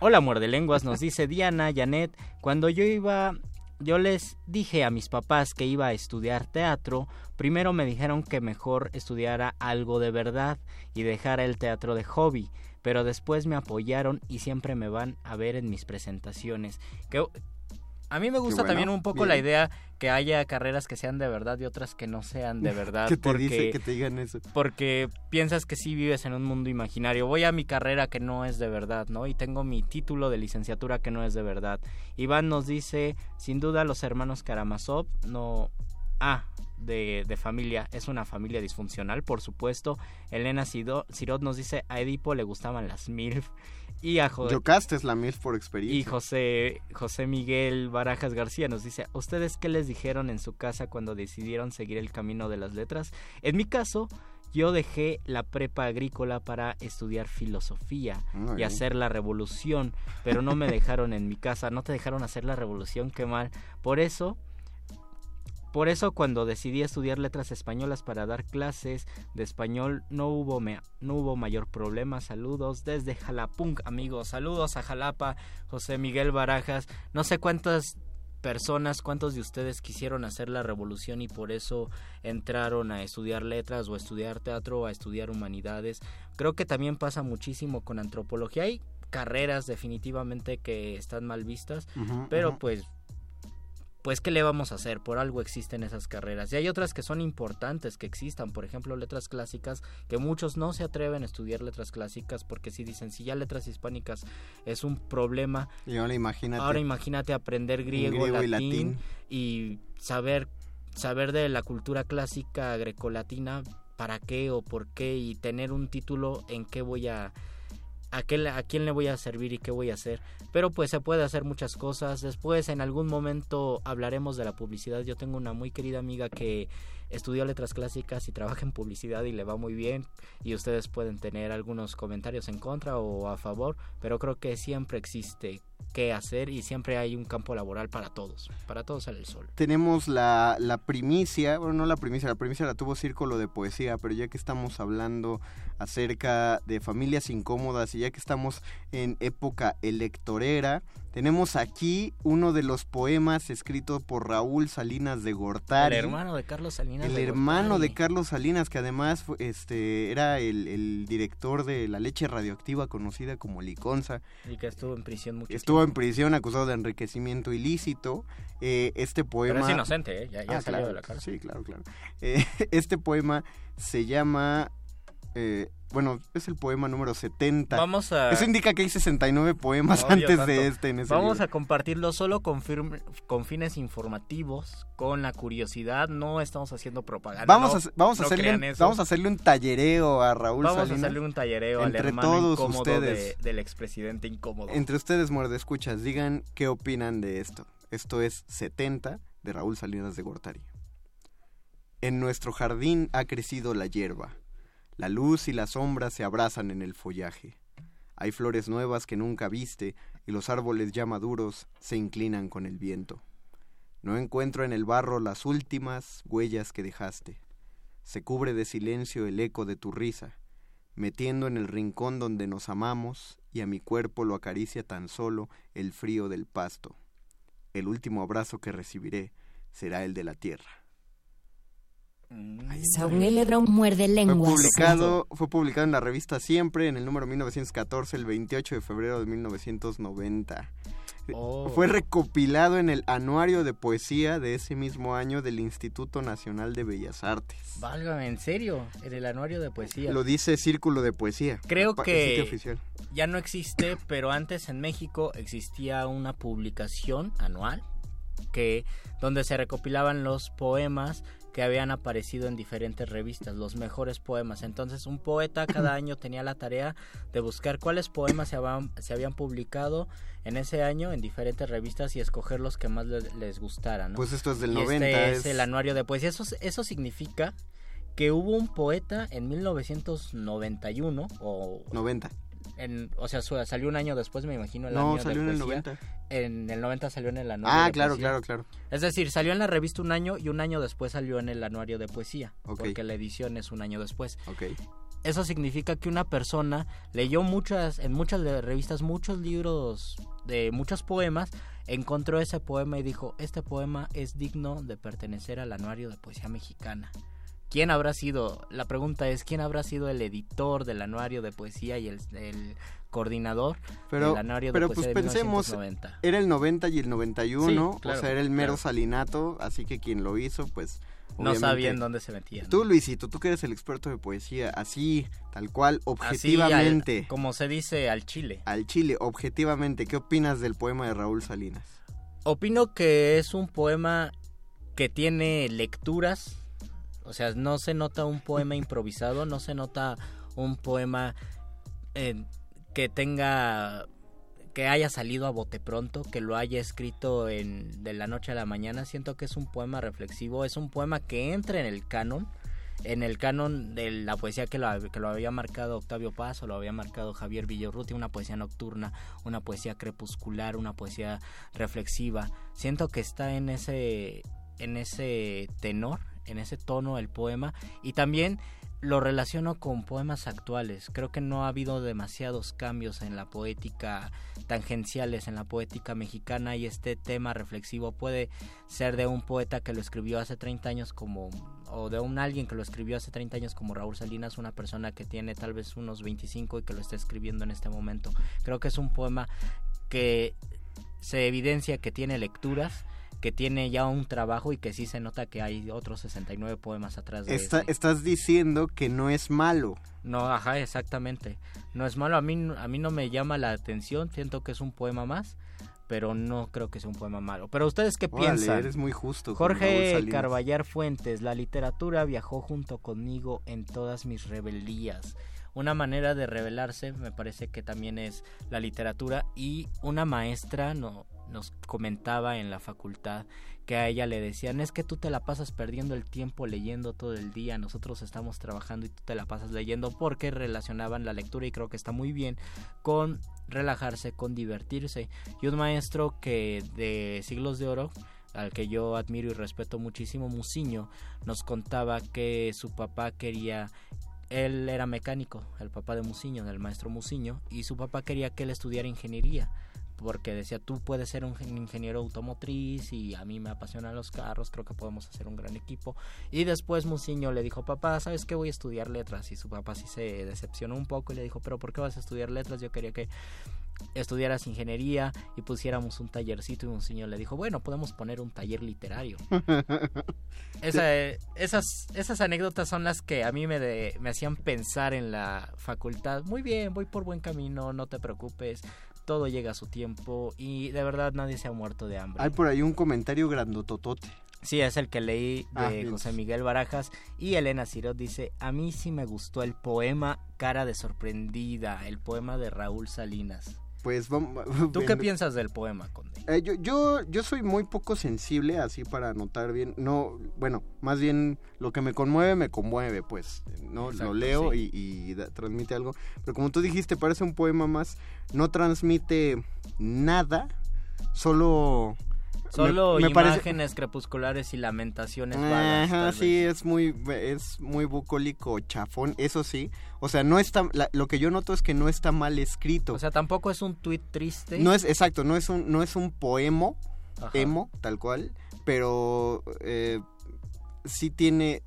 Hola muerde lenguas, nos dice Diana, Janet, cuando yo iba, yo les dije a mis papás que iba a estudiar teatro, primero me dijeron que mejor estudiara algo de verdad y dejara el teatro de hobby, pero después me apoyaron y siempre me van a ver en mis presentaciones. Que a mí me gusta bueno, también un poco bien. la idea que haya carreras que sean de verdad y otras que no sean de verdad. ¿Qué te porque, dice que te digan eso? porque piensas que sí vives en un mundo imaginario. Voy a mi carrera que no es de verdad, ¿no? Y tengo mi título de licenciatura que no es de verdad. Iván nos dice, sin duda los hermanos Karamazov no... De, de familia, es una familia disfuncional, por supuesto. Elena Sirot nos dice, a Edipo le gustaban las MILF. Y a, Jo- Yocaste es la MILF por y experiencia. José, José Miguel Barajas García nos dice, ¿ustedes qué les dijeron en su casa cuando decidieron seguir el camino de las letras? En mi caso, yo dejé la prepa agrícola para estudiar filosofía Muy y hacer la revolución, pero no me dejaron en mi casa, no te dejaron hacer la revolución, qué mal. Por eso, por eso cuando decidí estudiar letras españolas para dar clases de español no hubo no hubo mayor problema. Saludos desde Jalapunk, amigos. Saludos a Jalapa, José Miguel Barajas. No sé cuántas personas, cuántos de ustedes quisieron hacer la revolución y por eso entraron a estudiar letras o a estudiar teatro o a estudiar humanidades. Creo que también pasa muchísimo con antropología. Hay carreras definitivamente que están mal vistas, pero pues pues qué le vamos a hacer, por algo existen esas carreras. Y hay otras que son importantes que existan, por ejemplo, letras clásicas, que muchos no se atreven a estudiar letras clásicas porque si dicen, si ya letras hispánicas es un problema, Y ahora imagínate. ahora imagínate aprender griego, griego y latín, latín. y saber saber de la cultura clásica grecolatina para qué o por qué y tener un título en qué voy a a, qué, a quién le voy a servir y qué voy a hacer. Pero pues se puede hacer muchas cosas. Después en algún momento hablaremos de la publicidad. Yo tengo una muy querida amiga que estudió letras clásicas y trabaja en publicidad y le va muy bien y ustedes pueden tener algunos comentarios en contra o a favor, pero creo que siempre existe qué hacer y siempre hay un campo laboral para todos, para todos sale el sol. Tenemos la, la primicia, bueno, no la primicia, la primicia la tuvo Círculo de Poesía, pero ya que estamos hablando acerca de familias incómodas y ya que estamos en época electorera, tenemos aquí uno de los poemas escritos por Raúl Salinas de Gortari. El hermano de Carlos Salinas. El hermano de Carlos Salinas, que además este, era el, el, director de la leche radioactiva conocida como Liconza. Y que estuvo en prisión mucho Estuvo en prisión acusado de enriquecimiento ilícito. Eh, este poema... Pero es inocente, ¿eh? ya, ya ah, salió claro, de la cárcel. Sí, claro, claro. Eh, este poema se llama... Eh, bueno, es el poema número 70. Vamos a... Eso indica que hay 69 poemas Obvio, antes tanto. de este en ese Vamos libro. a compartirlo solo con, firme- con fines informativos, con la curiosidad. No estamos haciendo propaganda. Vamos, no- a, vamos, a hacerle un, vamos a hacerle un tallereo a Raúl Vamos a Salinas. hacerle un tallereo al Entre hermano todos incómodo de- ustedes. del expresidente incómodo. Entre ustedes, muerde escuchas, digan qué opinan de esto. Esto es 70 de Raúl Salinas de Gortari. En nuestro jardín ha crecido la hierba. La luz y la sombra se abrazan en el follaje. Hay flores nuevas que nunca viste y los árboles ya maduros se inclinan con el viento. No encuentro en el barro las últimas huellas que dejaste. Se cubre de silencio el eco de tu risa, metiendo en el rincón donde nos amamos y a mi cuerpo lo acaricia tan solo el frío del pasto. El último abrazo que recibiré será el de la tierra. Saúl Lebron muerde Fue lenguas. publicado, fue publicado en la revista Siempre en el número 1914, el 28 de febrero de 1990. Oh. Fue recopilado en el anuario de poesía de ese mismo año del Instituto Nacional de Bellas Artes. Válgame, en serio, en el anuario de poesía. Lo dice Círculo de Poesía. Creo que oficial. ya no existe, pero antes en México existía una publicación anual que donde se recopilaban los poemas que habían aparecido en diferentes revistas, los mejores poemas. Entonces, un poeta cada año tenía la tarea de buscar cuáles poemas se habían, se habían publicado en ese año en diferentes revistas y escoger los que más le- les gustaran. ¿no? Pues esto es del Y 90, Este es- es el anuario de poesía. Eso, eso significa que hubo un poeta en 1991 o 90. En, o sea, su- salió un año después, me imagino, el No, año de salió en el poesía. 90. En el 90 salió en el anuario Ah, de claro, poesía. claro, claro. Es decir, salió en la revista un año y un año después salió en el anuario de poesía, porque la edición es un año después. Ok. Eso significa que una persona leyó muchas en muchas revistas muchos libros de muchos poemas, encontró ese poema y dijo, "Este poema es digno de pertenecer al anuario de poesía mexicana." ¿Quién habrá sido? La pregunta es, ¿quién habrá sido el editor del anuario de poesía y el, el coordinador Pero, del anuario pero de pues poesía de pensemos, 1990? era el 90 y el 91, Sí, claro, o sea, era el mero claro. salinato, así que quien lo hizo, pues... No sabían dónde se metían. Tú, Luisito, tú que eres el experto de poesía, así, tal cual, Así, objetivamente, al- como se dice al chile. al chile, objetivamente, ¿qué opinas del poema de Raúl Salinas? Opino que es un poema que tiene lecturas, o sea, no se nota un poema improvisado, no se nota un poema eh, que tenga que haya salido a bote pronto, que lo haya escrito en de la noche a la mañana, siento que es un poema reflexivo, es un poema que entra en el canon, en el canon de la poesía que lo, que lo había marcado Octavio Paz o lo había marcado Javier Villarruti, una poesía nocturna, una poesía crepuscular, una poesía reflexiva. Siento que está en ese en ese tenor, en ese tono el poema y también lo relaciono con poemas actuales. Creo que no ha habido demasiados cambios en la poética tangenciales en la poética mexicana y este tema reflexivo puede ser de un poeta que lo escribió hace 30 años como o de un alguien que lo escribió hace 30 años como Raúl Salinas, una persona que tiene tal vez unos 25 y que lo está escribiendo en este momento. Creo que es un poema que se evidencia que tiene lecturas, que tiene ya un trabajo y que sí se nota que hay otros 69 poemas atrás de Está- ese. Estás diciendo que no es malo. No, ajá, exactamente. No es malo, a mí, a mí no me llama la atención, siento que es un poema más, pero no creo que sea un poema malo. Pero ustedes qué Órale, piensan? eres muy justo. Jorge. Carballar Fuentes, la literatura viajó junto conmigo en todas mis rebelías. Una manera de rebelarse me parece que también es la literatura y una maestra no, nos comentaba en la facultad que a ella le decían es que tú te la pasas perdiendo el tiempo leyendo todo el día, nosotros estamos trabajando y tú te la pasas leyendo porque relacionaban la lectura y creo que está muy bien con relajarse, con divertirse. Y un maestro que de siglos de oro al que yo admiro y respeto muchísimo, Musiño, nos contaba que su papá quería él era mecánico, el papá de Musiño, del maestro Musiño, y su papá quería que él estudiara ingeniería, porque decía, tú puedes ser un gen- ingeniero automotriz y a mí me apasionan los carros, creo que podemos hacer un gran equipo. Y después Musiño le dijo, papá, ¿sabes qué? Voy a estudiar letras. Y su papá sí se decepcionó un poco y le dijo, pero ¿por qué vas a estudiar letras? Yo quería que estudiaras ingeniería y pusiéramos un tallercito y Musiño le dijo, bueno, podemos poner un taller literario. Esa, esas, esas anécdotas son las que a mí me, de- me hacían pensar en la facultad. Muy bien, voy por buen camino, no te preocupes, todo llega a su tiempo y de verdad nadie se ha muerto de hambre. Hay por ahí un comentario grandototote. Sí, es el que leí de Ah. José Miguel Barajas y Elena Cirot dice, a mí sí me gustó el poema Cara de sorprendida, el poema de Raúl Salinas. Pues vamos. ¿Tú qué piensas del poema, Conde? Eh, yo, yo, yo soy muy poco sensible, así para anotar bien. No, bueno, más bien lo que me conmueve, me conmueve, pues. No, Exacto, lo leo sí. y, y da- transmite algo. Pero como tú dijiste, parece un poema más. No transmite nada, solo. Solo me- me parece- imágenes crepusculares y lamentaciones vagas. Ajá, sí, vez. es muy, es muy bucólico, chafón, eso sí. O sea, no está, la- lo que yo noto es que no está mal escrito. O sea, tampoco es un tuit triste. No es, exacto, no es un, no es un poemo, Ajá. emo, tal cual, pero eh, sí tiene...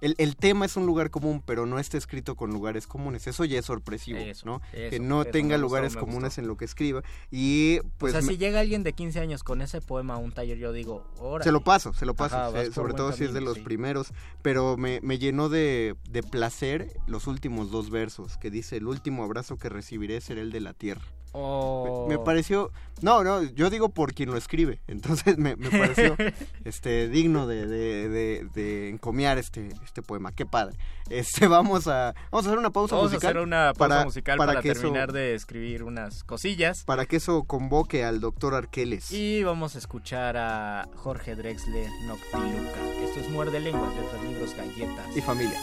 El, el tema es un lugar común, pero no está escrito con lugares comunes. Eso ya es sorpresivo, Eso, ¿no? eso, que no eso, tenga lugares comunes en lo que escriba. Y pues o sea, me- si llega alguien de 15 años con ese poema a un taller, yo digo, órale. se lo paso, se lo paso, Ajá, se- vas por sobre todo si es de los sí. primeros, pero me, me llenó de, de placer los últimos dos versos, que dice, el último abrazo que recibiré será el de la tierra. Oh. Me, me pareció, no, no, yo digo por quien lo escribe, entonces me, me pareció este digno de, de, de- de encomiar este, este poema, qué padre. Este, vamos a, vamos a hacer una pausa Vamos a musical. hacer una pausa para- musical para, que eso- terminar de escribir unas cosillas. para que eso convoque al doctor Arqueles. Y vamos a escuchar a Jorge Drexler Noctiluca. Esto es Muerde Lenguas, letras, libros, galletas. Y familias.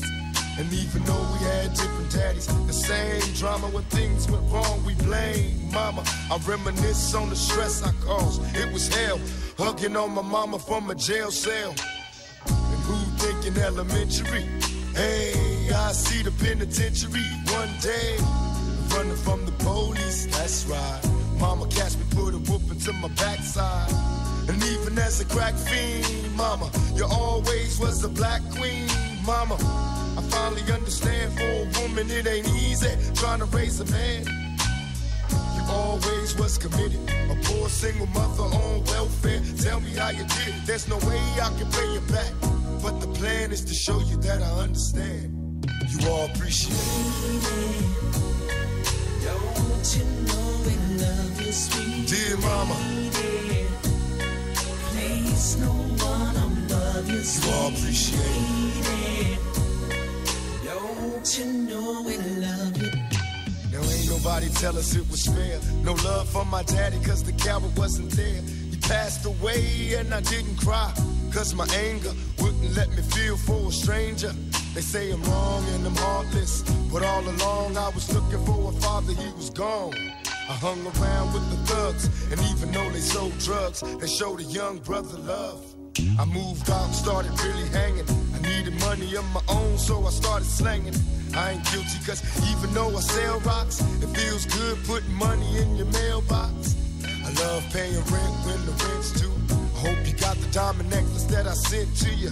And even though we had different daddies, the same drama when things went wrong, we blame mama. I reminisce on the stress I caused. It was hell, hugging on my mama from a jail cell. And who thinking elementary? Hey, I see the penitentiary one day. Running from the police, that's right. Mama catch me, put a whoop to my backside. And even as a crack fiend, mama, you always was the black queen, mama. I finally understand for a woman it ain't easy trying to raise a man. You always was committed. A poor single mother on welfare. Tell me how you did it. There's no way I can pay you back. But the plan is to show you that I understand. You all appreciate it. Don't you know we love you, sweet Dear mama, Place no one you, it. Don't you know we love you? Now ain't nobody tell us it was fair. No love for my daddy cause the coward wasn't there. He passed away and I didn't cry. Cause my anger wouldn't let me feel for a stranger. They say I'm wrong and I'm heartless. But all along I was looking for a father, he was gone. I hung around with the thugs, and even though they sold drugs, they showed a young brother love. I moved out started really hanging. I needed money of my own, so I started slanging. I ain't guilty, cause even though I sell rocks, it feels good putting money in your mailbox. I love paying rent when the rent's due. I hope you got the diamond necklace that I sent to you.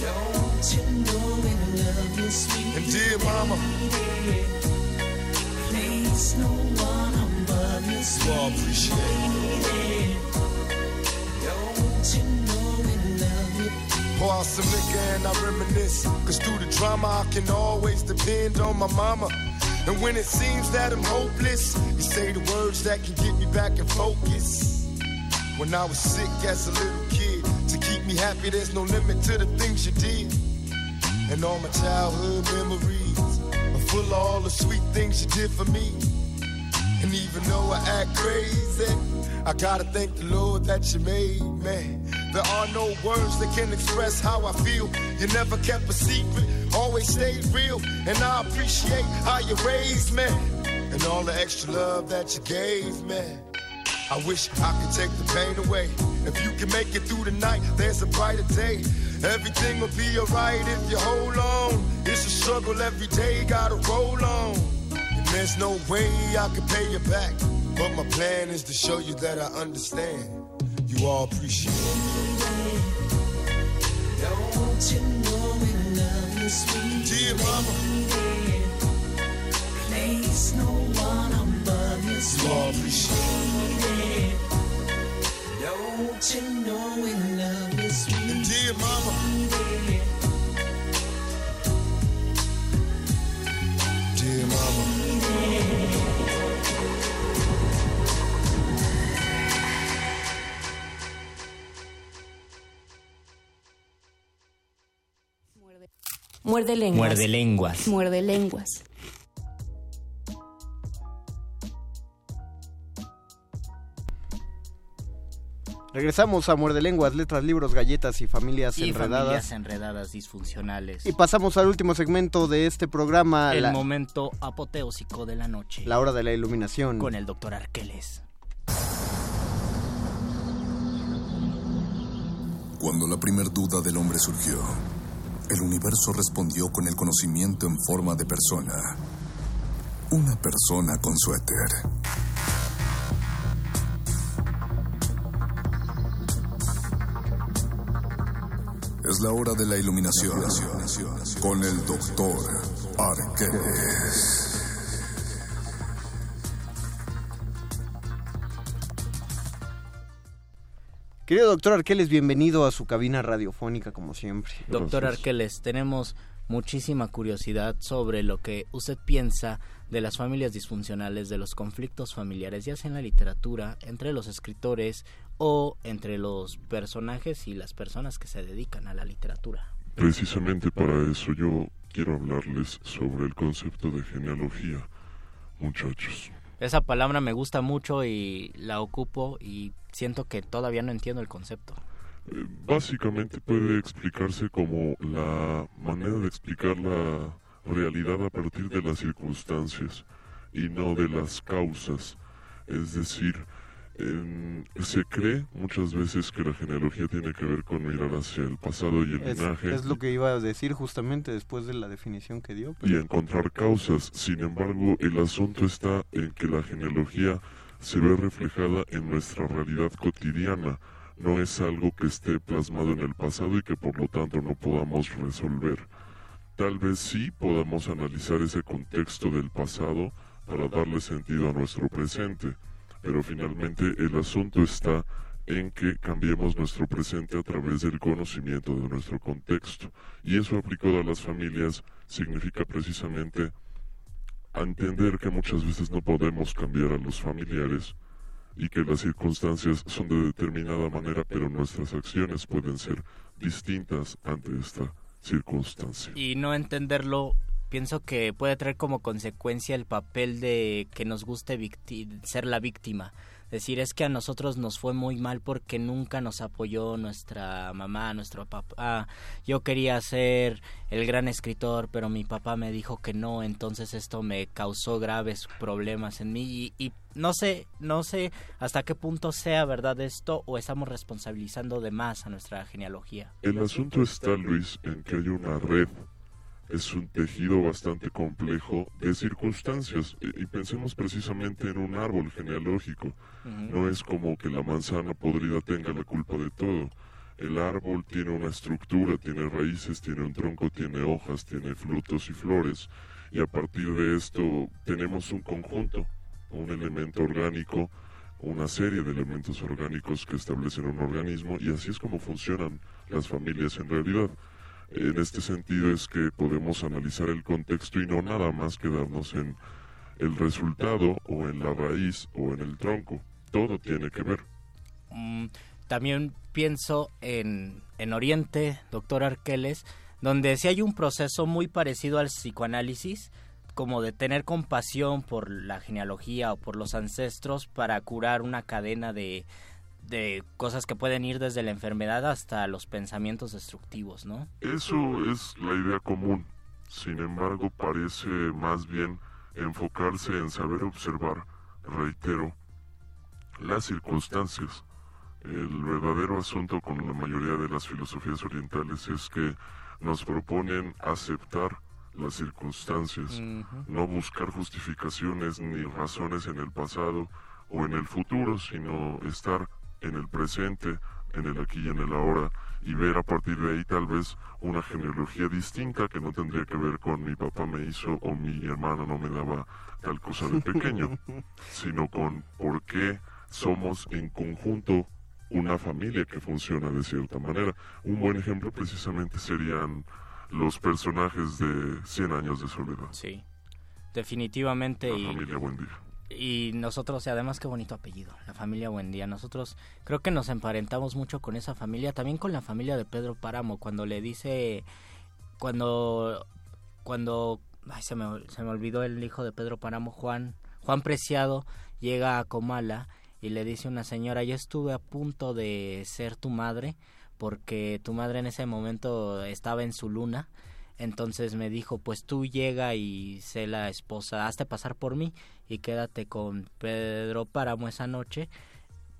Don't you know we love you, sweet And dear mama, Place no one above you, you all appreciate it. Don't you know we love you? Pour out some liquor and I reminisce. Cause through the drama, I can always depend on my mama. And when it seems that I'm hopeless, you say the words that can get me back in focus. When I was sick as a little keep me happy, there's no limit to the things you did. And all my childhood memories are full of all the sweet things you did for me. And even though I act crazy, I gotta thank the Lord that you made me. There are no words that can express how I feel. You never kept a secret, always stayed real. And I appreciate how you raised me. And all the extra love that you gave me. I wish I could take the pain away. If you can make it through the night, there's a brighter day. Everything will be alright if you hold on. It's a struggle every day, gotta roll on. And there's no way I can pay you back. But my plan is to show you that I understand. You all appreciate it. Don't you know we love you, sweet Dear mama, Place no one Don't you know love sweet dear mama, dear mama. Muerde lenguas. Muerde lenguas. Muerde lenguas. Regresamos a Muerde Lenguas, Letras, Libros, Galletas y Familias Y Enredadas. familias enredadas disfuncionales. Y pasamos al último segmento de este programa, el la, momento apoteósico de la noche. la hora de la iluminación. Con el doctor Arqueles. Cuando la primer duda del hombre surgió, el universo respondió con el conocimiento en forma de persona. Una persona con suéter. Es la hora de la iluminación con el doctor Arqueles. Querido doctor Arqueles, bienvenido a su cabina radiofónica como siempre. Doctor Arqueles, tenemos muchísima curiosidad sobre lo que usted piensa de las familias disfuncionales, de los conflictos familiares, ya sea en la literatura, entre los escritores o entre los personajes y las personas que se dedican a la literatura. Precisamente para eso yo quiero hablarles sobre el concepto de genealogía, muchachos. Esa palabra me gusta mucho y la ocupo y siento que todavía no entiendo el concepto. Eh, Básicamente puede explicarse como la manera de explicar la realidad a partir de las circunstancias y no de las causas. Es decir, em, se cree muchas veces que la genealogía tiene que ver con mirar hacia el pasado y el Es, linaje es lo que iba a decir justamente después de la definición que dio. y encontrar causas. Sin embargo, el asunto está en que la genealogía se ve reflejada en nuestra realidad cotidiana. No es algo que esté plasmado en el pasado y que por lo tanto no podamos resolver. Tal vez sí podamos analizar ese contexto del pasado para darle sentido a nuestro presente, pero finalmente el asunto está en que cambiemos nuestro presente a través del conocimiento de nuestro contexto. Y eso aplicado a las familias significa precisamente entender que muchas veces no podemos cambiar a los familiares y que las circunstancias son de determinada manera, pero nuestras acciones pueden ser distintas ante esta circunstancia. Y no entenderlo pienso que puede traer como consecuencia el papel de que nos guste ser la víctima decir es que a nosotros nos fue muy mal porque nunca nos apoyó nuestra mamá, nuestro papá. Yo quería ser el gran escritor, pero mi papá me dijo que no, entonces esto me causó graves problemas en mí y, no sé, no sé hasta qué punto sea verdad esto o estamos responsabilizando de más a nuestra genealogía. El asunto está, Luis, en que hay una red es un tejido bastante complejo de circunstancias y, pensemos precisamente en un árbol genealógico. No es como que la manzana podrida tenga la culpa de todo. El árbol tiene una estructura, tiene raíces, tiene un tronco, tiene hojas, tiene frutos y flores y a partir de esto tenemos un conjunto, un elemento orgánico, una serie de elementos orgánicos que establecen un organismo y así es como funcionan las familias en realidad. En este sentido es que podemos analizar el contexto y no nada más quedarnos en el resultado o en la raíz o en el tronco. Todo tiene que ver. Mm, también pienso en, en Oriente, doctor Arqueles, donde sí hay un proceso muy parecido al psicoanálisis, como de tener compasión por la genealogía o por los ancestros para curar una cadena de, de cosas que pueden ir desde la enfermedad hasta los pensamientos destructivos, ¿no? Eso es la idea común. Sin embargo, parece más bien enfocarse en saber observar, reitero, las circunstancias. El verdadero asunto con la mayoría de las filosofías orientales es que nos proponen aceptar las circunstancias, no buscar justificaciones ni razones en el pasado o en el futuro, sino estar en el presente, en el aquí y en el ahora, y ver a partir de ahí tal vez una genealogía distinta que no tendría que ver con mi papá me hizo o mi hermano no me daba tal cosa de pequeño, sino con por qué somos en conjunto una familia que funciona de cierta manera. Un buen ejemplo precisamente serían los personajes de Cien años de soledad. Sí, definitivamente. La familia Buendía y nosotros, y además qué bonito apellido, la familia Buendía. Nosotros creo que nos emparentamos mucho con esa familia, también con la familia de Pedro Páramo, cuando le dice, cuando, cuando, ay, se me, se me olvidó el hijo de Pedro Páramo, Juan, Juan Preciado, llega a Comala y le dice una señora, yo estuve a punto de ser tu madre, porque tu madre en ese momento estaba en su luna, entonces me dijo, pues tú llega y sé la esposa, hazte pasar por mí y quédate con Pedro Páramo esa noche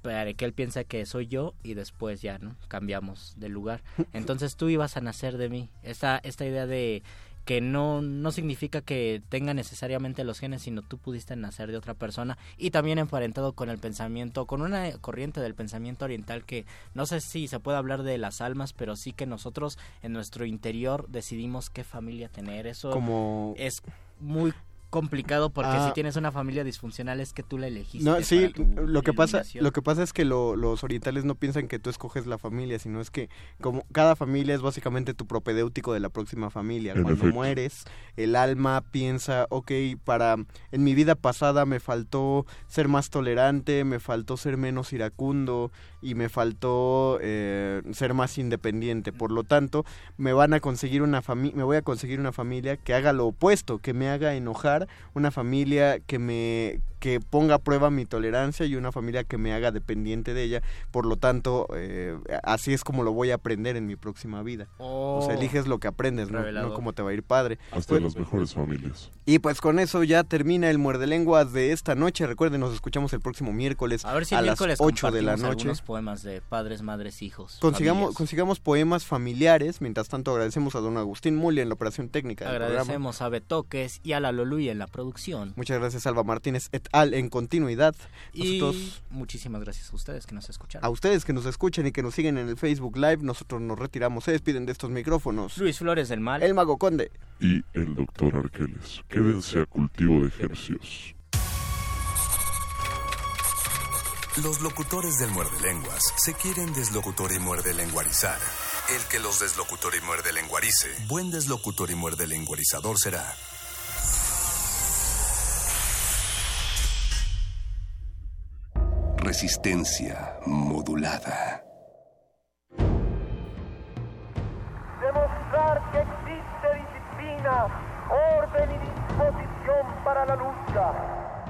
para que él piense que soy yo y después ya, ¿no? Cambiamos de lugar. Entonces tú ibas a nacer de mí. Esta, esta idea de que no, no significa que tenga necesariamente los genes, sino tú pudiste nacer de otra persona y también emparentado con el pensamiento, con una corriente del pensamiento oriental que no sé si se puede hablar de las almas, pero sí que nosotros en nuestro interior decidimos qué familia tener. Eso Como... es muy complicado porque si ah. tienes una familia disfuncional es que tú la elegiste. No, sí, lo que pasa, lo que pasa es que los orientales no piensan que tú escoges la familia, sino es que como cada familia es básicamente tu propedéutico de la próxima familia. Cuando mueres, el alma piensa, ok, para en mi vida pasada me faltó ser más tolerante, me faltó ser menos iracundo y me faltó eh, ser más independiente. Por lo tanto, me van a conseguir una familia, me voy a conseguir una familia que haga lo opuesto, que me haga enojar una familia que me que ponga a prueba mi tolerancia y una familia que me haga dependiente de ella. Por lo tanto, eh, así es como lo voy a aprender en mi próxima vida. o sea, oh. eliges lo que aprendes, ¿no? no como te va a ir padre. Hasta pues, las mejores familias. Y pues con eso ya termina el muerde lenguas de esta noche. Recuerden, nos escuchamos el próximo miércoles a, ver si las 8 de la noche. Poemas de padres, madres, hijos. Consigamos, consigamos poemas familiares. Mientras tanto, agradecemos a don Agustín Muli en la operación técnica. Agradecemos a Betoques y a la Loluy en la producción. Muchas gracias, Alba Martínez et al en continuidad. y muchísimas gracias a ustedes que nos escuchan. A ustedes que nos escuchan y que nos siguen en el Facebook Live. Nosotros nos retiramos. Se despiden de estos micrófonos. Luis Flores del Mal. El Mago Conde. Y el doctor Arqueles. Quédense a cultivo de ejercicios. Los locutores del muerde lenguas se quieren deslocutor y muerde lenguarizar. El que los deslocutor y muerde lenguarice, buen deslocutor y muerde lenguarizador será. Resistencia modulada. Demostrar que existe disciplina, orden predisposición para la lucha.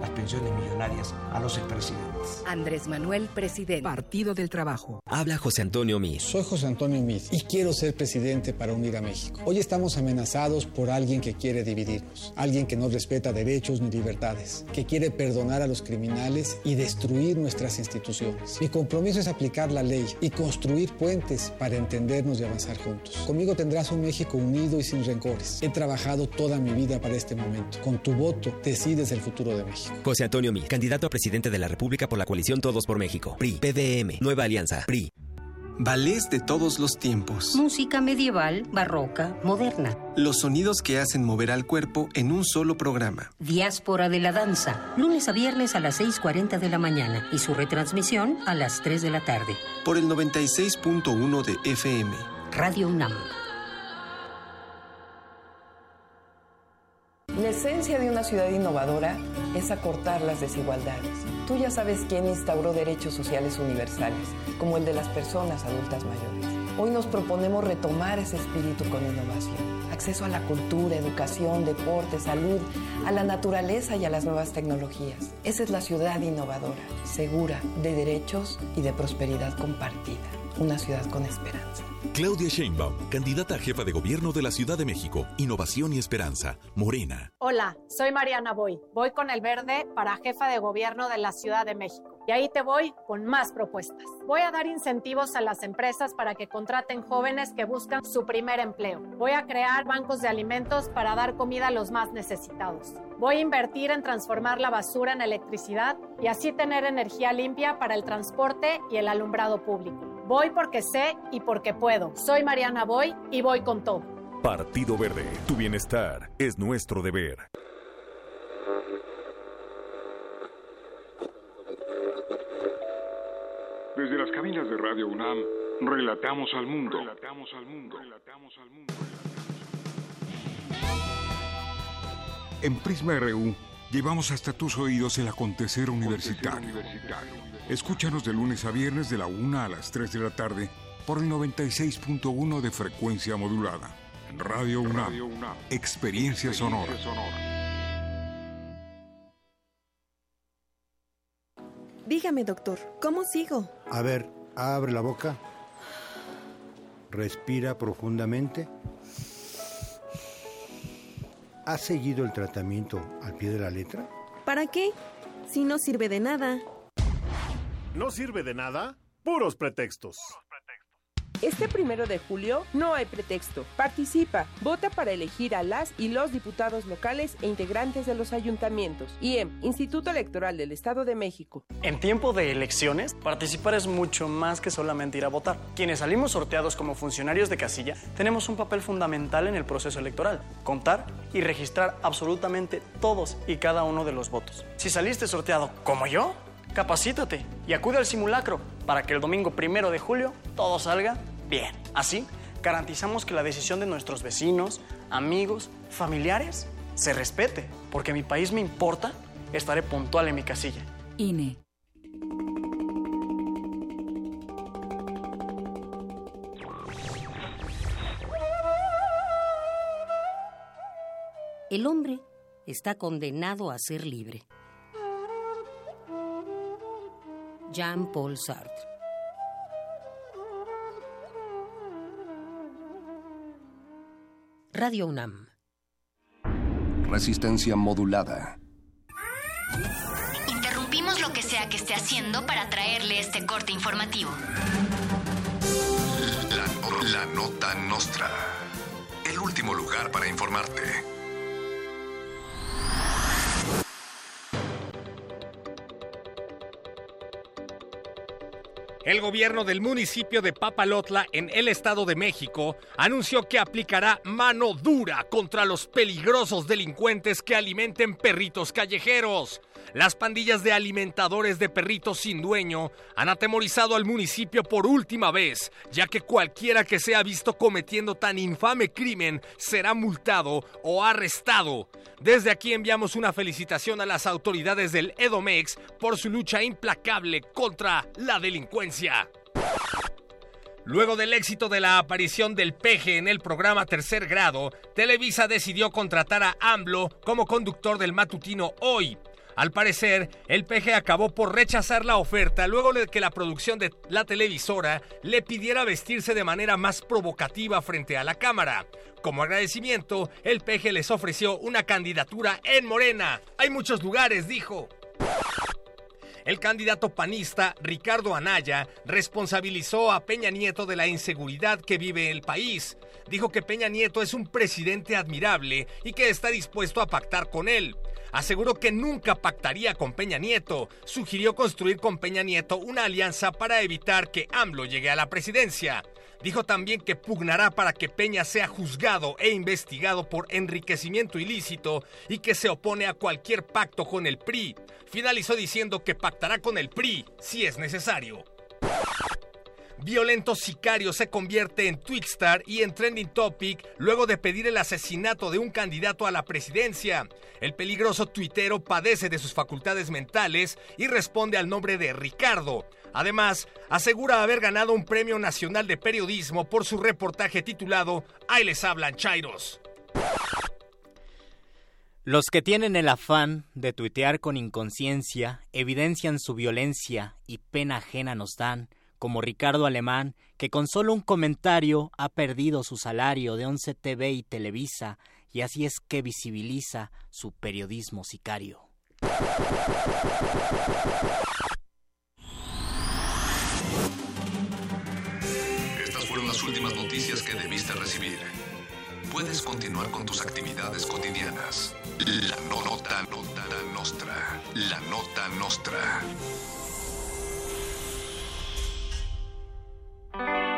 las pensiones millonarias a los expresidentes. Andrés Manuel, presidente. Partido del Trabajo. Habla José Antonio Miz. Soy José Antonio Miz y quiero ser presidente para unir a México. Hoy estamos amenazados por alguien que quiere dividirnos, alguien que no respeta derechos ni libertades, que quiere perdonar a los criminales y destruir nuestras instituciones. Mi compromiso es aplicar la ley y construir puentes para entendernos y avanzar juntos. Conmigo tendrás un México unido y sin rencores. He trabajado toda mi vida para este momento. Con tu voto decides el futuro de México. José Antonio Mi, candidato a presidente de la República por la coalición Todos por México. PRI, PDM, Nueva Alianza, PRI. Ballets de todos los tiempos. Música medieval, barroca, moderna. Los sonidos que hacen mover al cuerpo en un solo programa. Diáspora de la danza, lunes a viernes a las 6.40 de la mañana y su retransmisión a las 3 de la tarde. Por el 96.1 de FM. Radio UNAM. La esencia de una ciudad innovadora es acortar las desigualdades. Tú ya sabes quién instauró derechos sociales universales, como el de las personas adultas mayores. Hoy nos proponemos retomar ese espíritu con innovación. Acceso a la cultura, educación, deporte, salud, a la naturaleza y a las nuevas tecnologías. Esa es la ciudad innovadora, segura, de derechos y de prosperidad compartida. Una ciudad con esperanza. Claudia Sheinbaum, candidata a jefa de gobierno de la Ciudad de México. Innovación y esperanza. Morena. Hola, soy Mariana Boy. Voy con el verde para jefa de gobierno de la Ciudad de México. Y ahí te voy con más propuestas. Voy a dar incentivos a las empresas para que contraten jóvenes que buscan su primer empleo. Voy a crear bancos de alimentos para dar comida a los más necesitados. Voy a invertir en transformar la basura en electricidad y así tener energía limpia para el transporte y el alumbrado público. Voy porque sé y porque puedo. Soy Mariana Boy y voy con todo. Partido Verde, tu bienestar es nuestro deber. Desde las cabinas de Radio UNAM, relatamos al mundo. Relatamos al mundo. Relatamos al mundo. En Prisma RU llevamos hasta tus oídos el acontecer universitario. Escúchanos de lunes a viernes de la 1 a las 3 de la tarde por el 96.1 de frecuencia modulada. En Radio UNAM, Experiencia Sonora. Dígame, doctor, ¿cómo sigo? A ver, abre la boca. Respira profundamente. ¿Has seguido el tratamiento al pie de la letra? ¿Para qué? Si no sirve de nada. ¿No sirve de nada? Puros pretextos. Este primero de julio no hay pretexto. Participa, vota para elegir a las y los diputados locales e integrantes de los ayuntamientos. IEM, Instituto Electoral del Estado de México. En tiempo de elecciones, participar es mucho más que solamente ir a votar. Quienes salimos sorteados como funcionarios de casilla, tenemos un papel fundamental en el proceso electoral. Contar y registrar absolutamente todos y cada uno de los votos. Si saliste sorteado como yo, capacítate y acude al simulacro para que el domingo primero de julio todo salga bien. Así, garantizamos que la decisión de nuestros vecinos, amigos, familiares se respete. Porque mi país me importa, estaré puntual en mi casilla. INE. El hombre está condenado a ser libre. Jean-Paul Sartre. Radio UNAM. Resistencia modulada. Interrumpimos lo que sea que esté haciendo para traerle este corte informativo. La, la nota nostra. El último lugar para informarte. El gobierno del municipio de Papalotla, en el Estado de México, anunció que aplicará mano dura contra los peligrosos delincuentes que alimenten perritos callejeros. Las pandillas de alimentadores de perritos sin dueño han atemorizado al municipio por última vez, ya que cualquiera que sea visto cometiendo tan infame crimen será multado o arrestado. Desde aquí enviamos una felicitación a las autoridades del Edomex por su lucha implacable contra la delincuencia. Luego del éxito de la aparición del peje en el programa Tercer Grado, Televisa decidió contratar a AMLO como conductor del matutino Hoy. Al parecer, el peje acabó por rechazar la oferta luego de que la producción de la televisora le pidiera vestirse de manera más provocativa frente a la cámara. Como agradecimiento, el peje les ofreció una candidatura en Morena. Hay muchos lugares, dijo. El candidato panista Ricardo Anaya responsabilizó a Peña Nieto de la inseguridad que vive el país. Dijo que Peña Nieto es un presidente admirable y que está dispuesto a pactar con él. Aseguró que nunca pactaría con Peña Nieto. Sugirió construir con Peña Nieto una alianza para evitar que AMLO llegue a la presidencia. Dijo también que pugnará para que Peña sea juzgado e investigado por enriquecimiento ilícito y que se opone a cualquier pacto con el PRI. Finalizó diciendo que pactará con el PRI si es necesario. Violento sicario se convierte en Twixstar y en trending topic luego de pedir el asesinato de un candidato a la presidencia. El peligroso tuitero padece de sus facultades mentales y responde al nombre de Ricardo. Además, asegura haber ganado un premio nacional de periodismo por su reportaje titulado Ahí les hablan Chairos. Los que tienen el afán de tuitear con inconsciencia evidencian su violencia y pena ajena nos dan como Ricardo Alemán, que con solo un comentario ha perdido su salario de 11 TV y Televisa, y así es que visibiliza su periodismo sicario. Estas fueron las últimas noticias que debiste recibir. Puedes continuar con tus actividades cotidianas. La nota, nota nostra. La nota nostra. thank you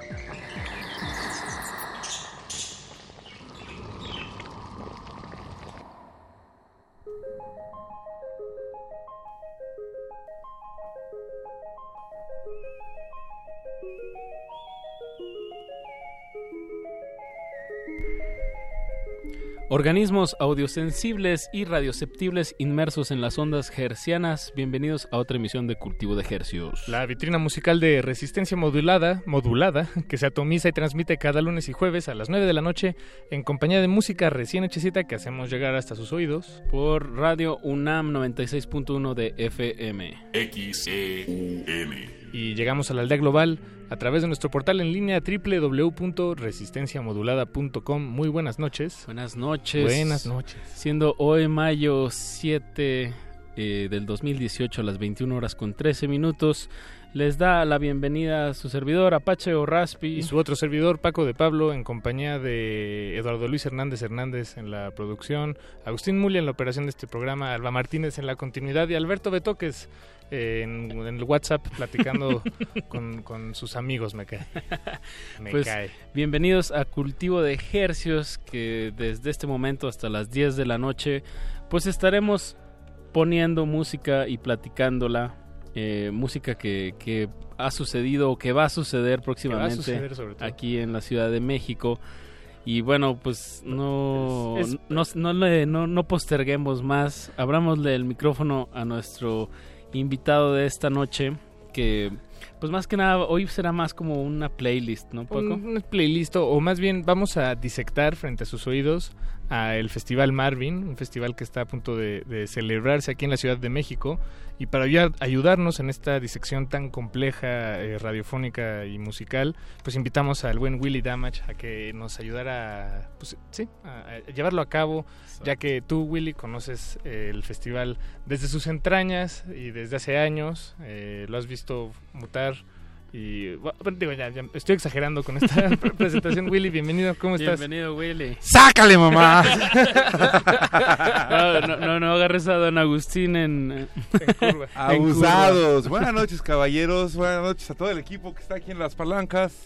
Organismos audiosensibles y radioceptibles inmersos en las ondas hercianas, bienvenidos a otra emisión de Cultivo de Hercios. La vitrina musical de resistencia modulada, modulada, que se atomiza y transmite cada lunes y jueves a las 9 de la noche en compañía de música recién hechecita que hacemos llegar hasta sus oídos. Por Radio UNAM 96.1 de FM. XEUN. Y llegamos a la aldea global a través de nuestro portal en línea www.resistenciamodulada.com. Muy buenas noches. Buenas noches. Buenas noches. Siendo hoy mayo 7 eh, del 2018 a las 21 horas con 13 minutos, les da la bienvenida a su servidor Apache o Raspi. Y su otro servidor Paco de Pablo en compañía de Eduardo Luis Hernández Hernández en la producción, Agustín Mulia en la operación de este programa, Alba Martínez en la continuidad y Alberto Betoques en, el WhatsApp platicando con, sus amigos, me cae. Me pues, cae. Bienvenidos a Cultivo de Ejercios, que desde este momento hasta las 10 de la noche, pues estaremos poniendo música y platicándola. Eh, música que, que, ha sucedido o que va a suceder próximamente aquí en la Ciudad de México. Y bueno, pues no, no, no, no, posterguemos más. Abramosle el micrófono a nuestro invitado de esta noche que pues más que nada hoy será más como una playlist, ¿no? Poco? Un, playlist o más bien vamos a disectar frente a sus oídos a el Festival Marvin, un festival que está a punto de, celebrarse aquí en la Ciudad de México. Y para ayudarnos en esta disección tan compleja, eh, radiofónica y musical, pues invitamos al buen Willy Damage a que nos ayudara pues, sí, a, llevarlo a cabo, ya que tú, Willy, conoces eh, el festival desde sus entrañas y desde hace años, eh, lo has visto mutar y digo, ya, estoy exagerando con esta presentación. Willy, bienvenido, ¿cómo estás? Bienvenido, Willy. ¡Sácale, mamá! no, no, agarres a don Agustín en, curva. Abusados. Buenas noches, caballeros. Buenas noches a todo el equipo que está aquí en las palancas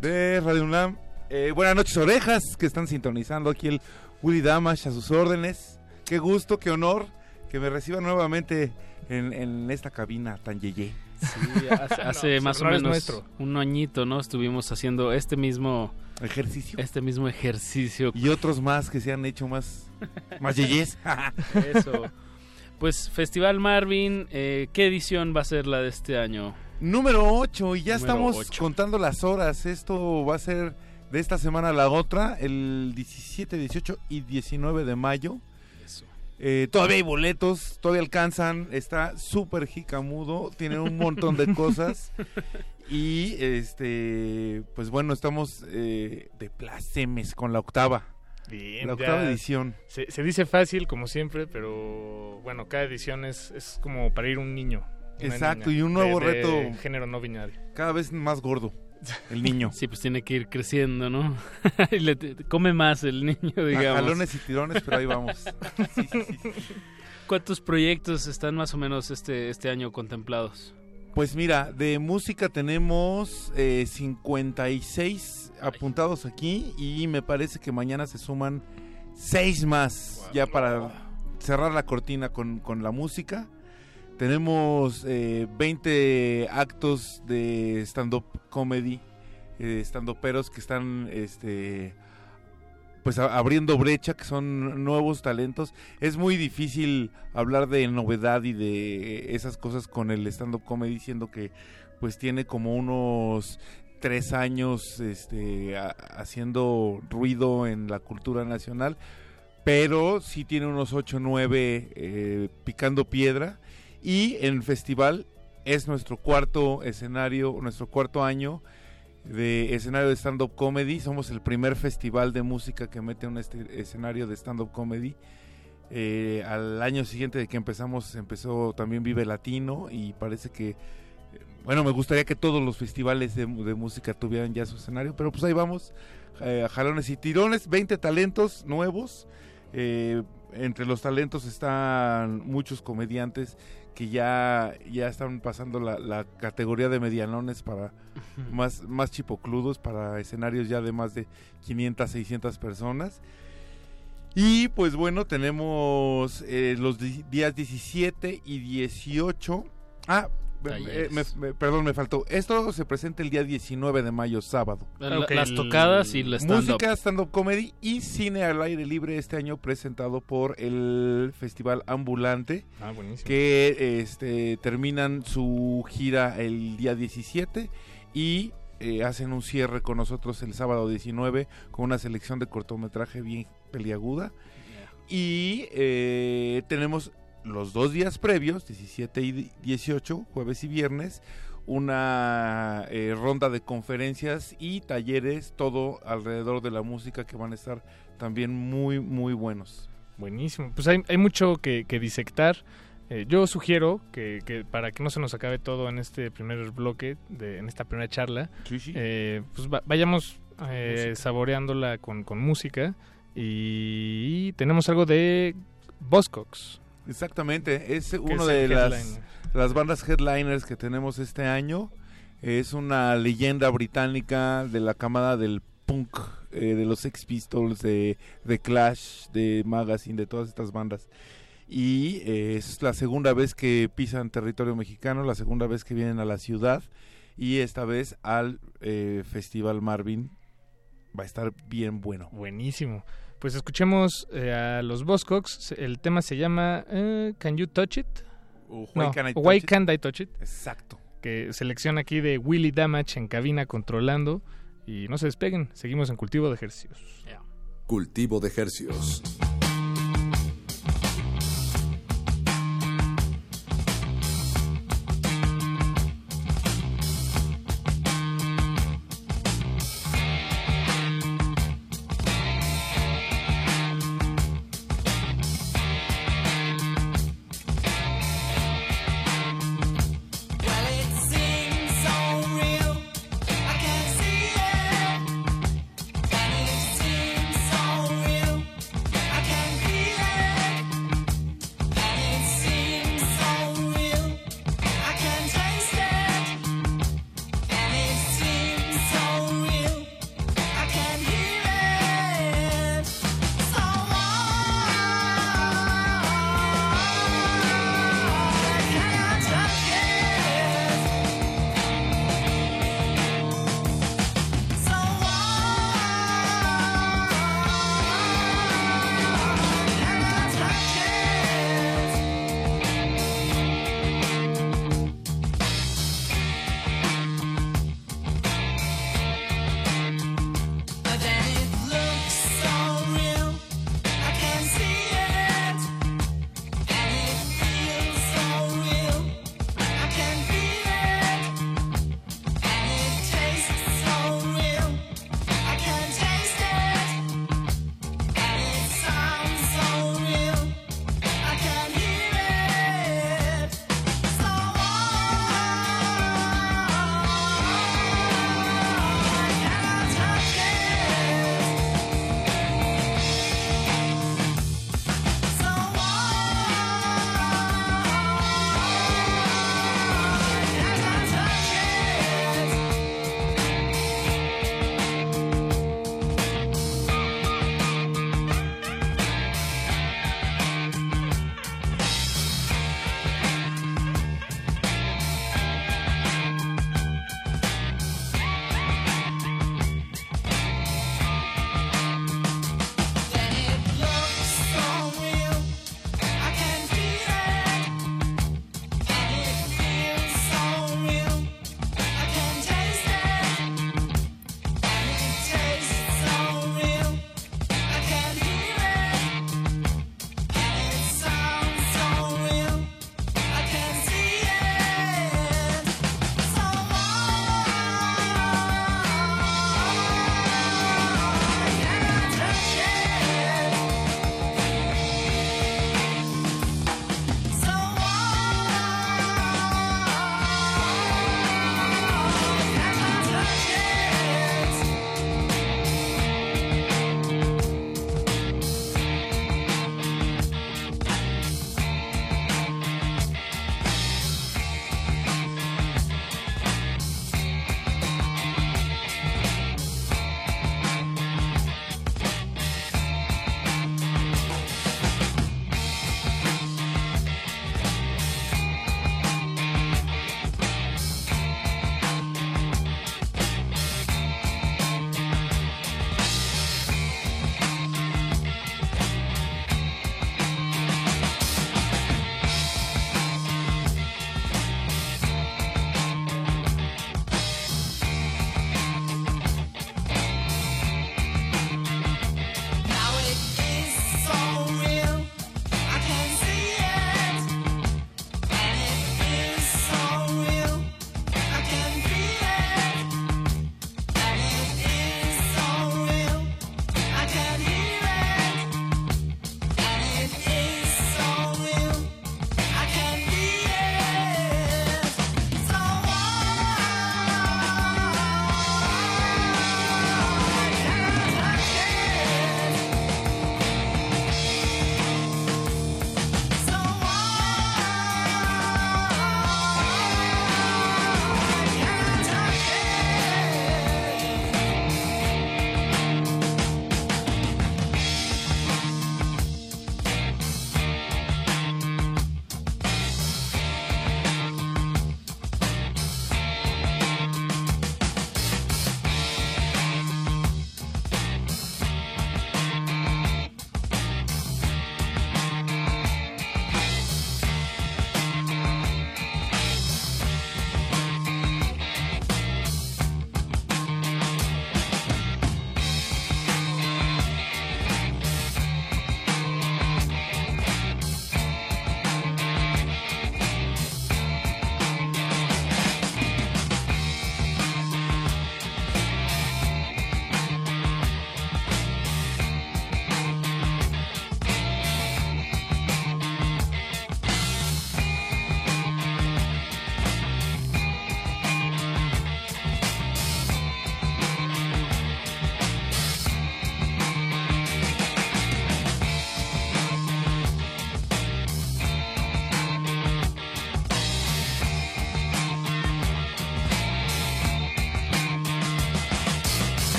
de Radio UNAM. Eh, buenas noches, orejas, que están sintonizando aquí el Willy Damash a sus órdenes. Qué gusto, qué honor que me reciban nuevamente en, en esta cabina tan yeye. Sí, hace, más o menos un añito, ¿no? Estuvimos haciendo este mismo ejercicio. Este mismo ejercicio. Y otros más que se han hecho más, más yeyes. Eso. Pues Festival Marvin, eh, ¿qué edición va a ser la de este año? Número 8 y ya estamos contando las horas. Esto va a ser de esta semana a la otra, el 17, 18 y 19 de mayo. Eh, todavía hay boletos, todavía alcanzan, está súper jicamudo, tiene un montón de cosas. Y este, pues bueno, estamos eh, de placemes con la octava. Bien, la octava edición. Se, dice fácil, como siempre, pero bueno, cada edición es, es como para ir un niño. Exacto, y un nuevo reto. género no binario. Cada vez más gordo. El niño. Sí, pues tiene que ir creciendo, ¿no? y le, come más el niño, digamos. jalones y tirones, pero ahí vamos. ¿Cuántos proyectos están más o menos este, este año contemplados? Pues mira, de música tenemos eh, 56 apuntados aquí y me parece que mañana se suman 6 más ya para cerrar la cortina con, con la música. Tenemos eh, 20 actos de stand-up comedy, eh, stand-uperos que están este, pues abriendo brecha, que son nuevos talentos. Es muy difícil hablar de novedad y de esas cosas con el stand-up comedy, siendo que pues tiene como unos tres años este, haciendo ruido en la cultura nacional, pero sí tiene unos ocho nueve eh, picando piedra y en el festival es nuestro cuarto escenario, nuestro cuarto año de escenario de stand-up comedy. Somos el primer festival de música que mete un este escenario de stand-up comedy. Eh, al año siguiente de que empezamos, empezó también Vive Latino y parece que, bueno, me gustaría que todos los festivales de, música tuvieran ya su escenario, pero pues ahí vamos, eh, jalones y tirones, 20 talentos nuevos. Eh, entre los talentos están muchos comediantes que ya, ya están pasando la, la categoría de medianones para más, más chipocludos, para escenarios ya de más de 500, 600 personas. Y pues bueno, tenemos eh, los días 17 y 18. Ah, eh, me- me- perdón, me faltó. Esto se presenta el día 19 de mayo, sábado. La- Ok, las tocadas y la stand-up. Música, stand-up comedy y cine al aire libre este año presentado por el Festival Ambulante. Ah, buenísimo. Que este, terminan su gira el día 17 y eh, hacen un cierre con nosotros el sábado 19 con una selección de cortometraje bien peliaguda. Y eh, tenemos los dos días previos, 17 y 18, jueves y viernes, una eh, ronda de conferencias y talleres, todo alrededor de la música que van a estar también muy, muy buenos. Buenísimo. Pues hay, hay mucho que, que disectar. Eh, yo sugiero que, que para que no se nos acabe todo en este primer bloque, de, en esta primera charla, eh, pues va- vayamos eh, saboreándola con, con música. Y tenemos algo de Buzzcocks. Exactamente, es es de las, las bandas headliners que tenemos este año. Es una leyenda británica de la camada del punk, eh, de los Sex Pistols, de, de Clash, de Magazine, de todas estas bandas. Y eh, es la segunda vez que pisan territorio mexicano, la segunda vez que vienen a la ciudad y esta vez al eh, Festival Marvin. Va a estar bien bueno. Buenísimo. Pues escuchemos eh, a los Buzzcocks. El tema se llama eh, Can You Touch It? Why No, Can't I Touch Why It? Can't I Touch It? Exacto. Que selecciona aquí de Willy Damage en cabina controlando. Y no se despeguen, seguimos en cultivo de ejercicios. Cultivo de Hercios.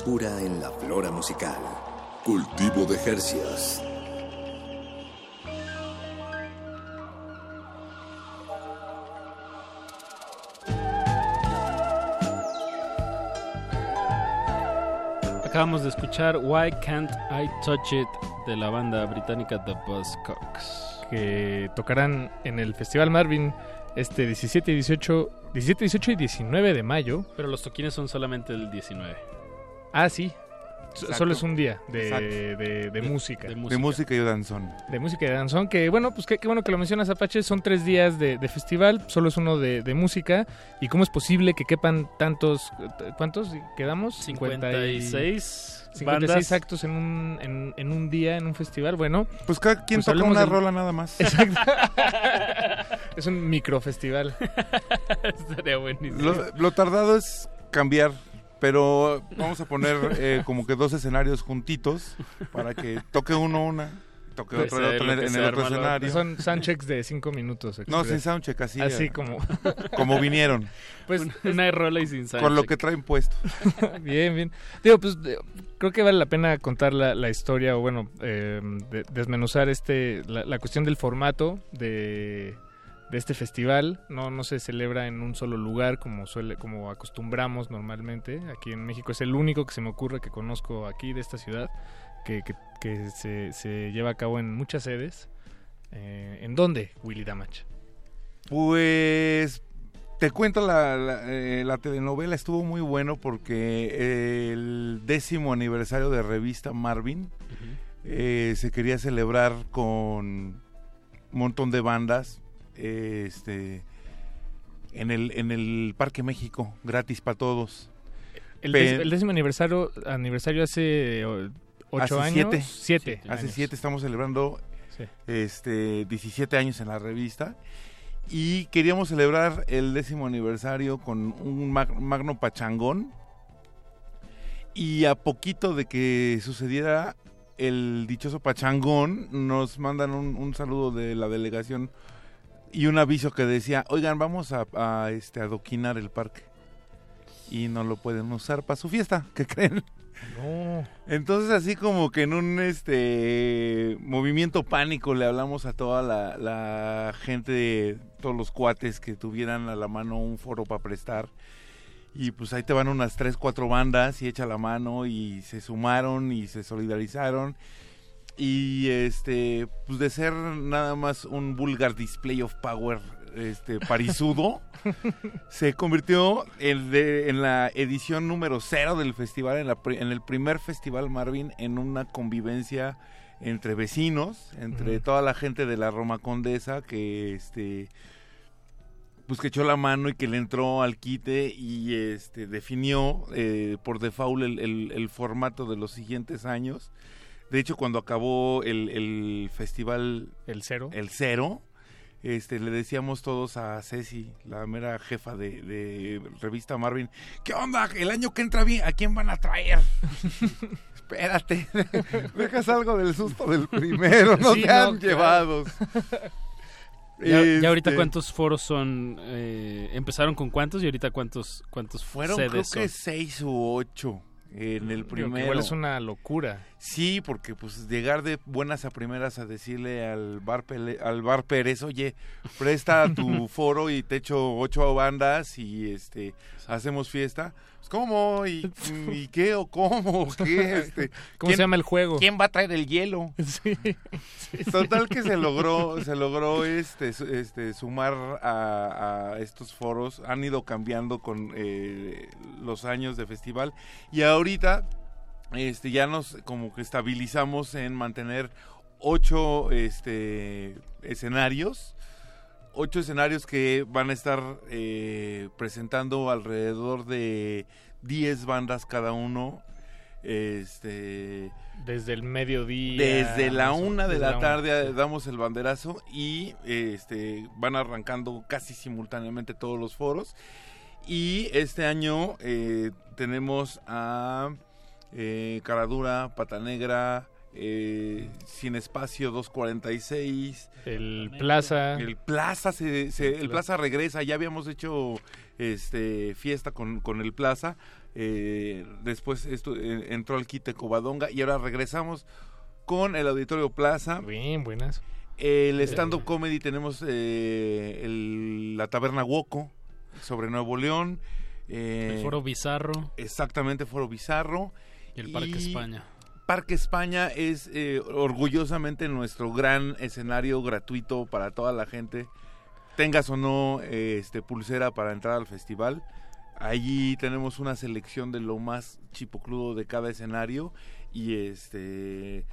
Frescura en la flora musical. Cultivo de Jercias. Acabamos de escuchar Why Can't I Touch It de la banda británica The Buzzcocks. que tocarán en el Festival Marvin este 17 y 18, 17, 18 y 19 de mayo. Pero los toquines son solamente el 19. Ah, sí. Exacto. Solo es un día de, de- de De- música. de De música y danzón. De música y de danzón, que bueno, pues qué, qué bueno que lo mencionas, Apache. Son tres días de, de festival, solo es uno de, de música. ¿Y cómo es posible que quepan tantos. ¿Cuántos quedamos? 56 56 bandas. actos en un, en, en un día, en un festival. Bueno, Pues cada quien Pues toca hablemos una rola nada más. Exacto. es un microfestival. Estaría buenísimo. Lo, lo tardado es cambiar, pero vamos a poner eh, como que dos escenarios juntitos para que toque uno una, toque Pues, otro, el otro en el, otro escenario. Son soundchecks de cinco minutos. No, express. sin soundcheck, así. Así eh, como... como vinieron. Pues Una rola y sin Con lo soundcheck. que traen puesto. bien, bien. Digo, pues de- creo que vale la pena contar la, la historia o bueno, eh, de- desmenuzar este la, la cuestión del formato de, de este festival. No, no se celebra en un solo lugar como suele, como acostumbramos normalmente. Aquí en México es el único que se me ocurre que conozco aquí de esta ciudad que, que- que se, se lleva a cabo en muchas sedes. Eh, ¿En dónde, Willy Damage? Pues te cuento, la, la, eh, la telenovela estuvo muy bueno porque el décimo aniversario de revista Marvin eh, se quería celebrar con un montón de bandas eh, este, en, el, en el Parque México, gratis para todos. El, Pe- dec- el décimo aniversario, aniversario hace ocho Hace años. siete. Siete. Hace años. siete estamos celebrando Sí. este 17 años en la revista y queríamos celebrar el décimo aniversario con un mag- magno pachangón y a poquito de que sucediera el dichoso pachangón nos mandan un, un saludo de la delegación y un aviso que decía oigan vamos a, a, este adoquinar el parque y no lo pueden usar para su fiesta ¿qué creen? No. Entonces así como que en un este movimiento pánico le hablamos a toda la, la gente, todos los cuates que tuvieran a la mano un foro para prestar. Y pues ahí te van unas tres, cuatro bandas y echa la mano y se sumaron y se solidarizaron. Y este, pues de ser nada más un vulgar display of power este parisudo, se convirtió en, de- en la edición número cero del festival, en, la en el primer festival Marvin, en una convivencia entre vecinos, entre toda la gente de la Roma Condesa que este pues que echó la mano y que le entró al quite y este definió eh, por default el, el- el formato de los siguientes años. De hecho, cuando acabó el, el festival El cero. el cero, este, le decíamos todos a Ceci, la mera jefa de, de revista Marvin, ¿qué onda? El año que entra bien, ¿a quién van a traer? Espérate, dejas algo del susto del primero, no Sí, te no, han claro. llevados. Ya, ya ahorita Este, cuántos foros son, eh, empezaron con cuántos y ahorita cuántos cuántos Fueron sedes creo son? que seis u ocho en el primero. igual es una locura. Sí, porque pues llegar de buenas a primeras a decirle al bar Pele- al bar Pérez, oye, presta tu foro y te echo ocho bandas y este hacemos fiesta. Pues, ¿Cómo? ¿Y, y qué o cómo? ¿Qué? Este, ¿Cómo ¿quién- se llama el juego? ¿Quién va a traer el hielo? Sí. Total que se logró, se logró este, este sumar a, a estos foros. Han ido cambiando con eh, los años de festival y ahorita este ya nos como que estabilizamos en mantener ocho este escenarios ocho escenarios que van a estar eh, presentando alrededor de 10 bandas cada uno este Desde el mediodía. desde la una de la tarde damos el banderazo y este van arrancando casi simultáneamente todos los foros. Y este año eh, tenemos a eh, Caradura, Pata Negra, eh, Sin Espacio 246. El Plaza. El Plaza, se, se- el Plaza. Regresa. Ya habíamos hecho este fiesta con, con el Plaza. eh, después esto, eh, entró al quite Covadonga y ahora regresamos con el Auditorio Plaza. Bien, buenas. El stand-up comedy tenemos eh, el- la Taberna Woco sobre Nuevo León. eh, El Foro Bizarro. Exactamente, Foro Bizarro. Y el Parque España. Parque España es eh, orgullosamente nuestro gran escenario gratuito para toda la gente, tengas o no eh, este pulsera para entrar al festival. Allí tenemos una selección de lo más chipocludo de cada escenario y este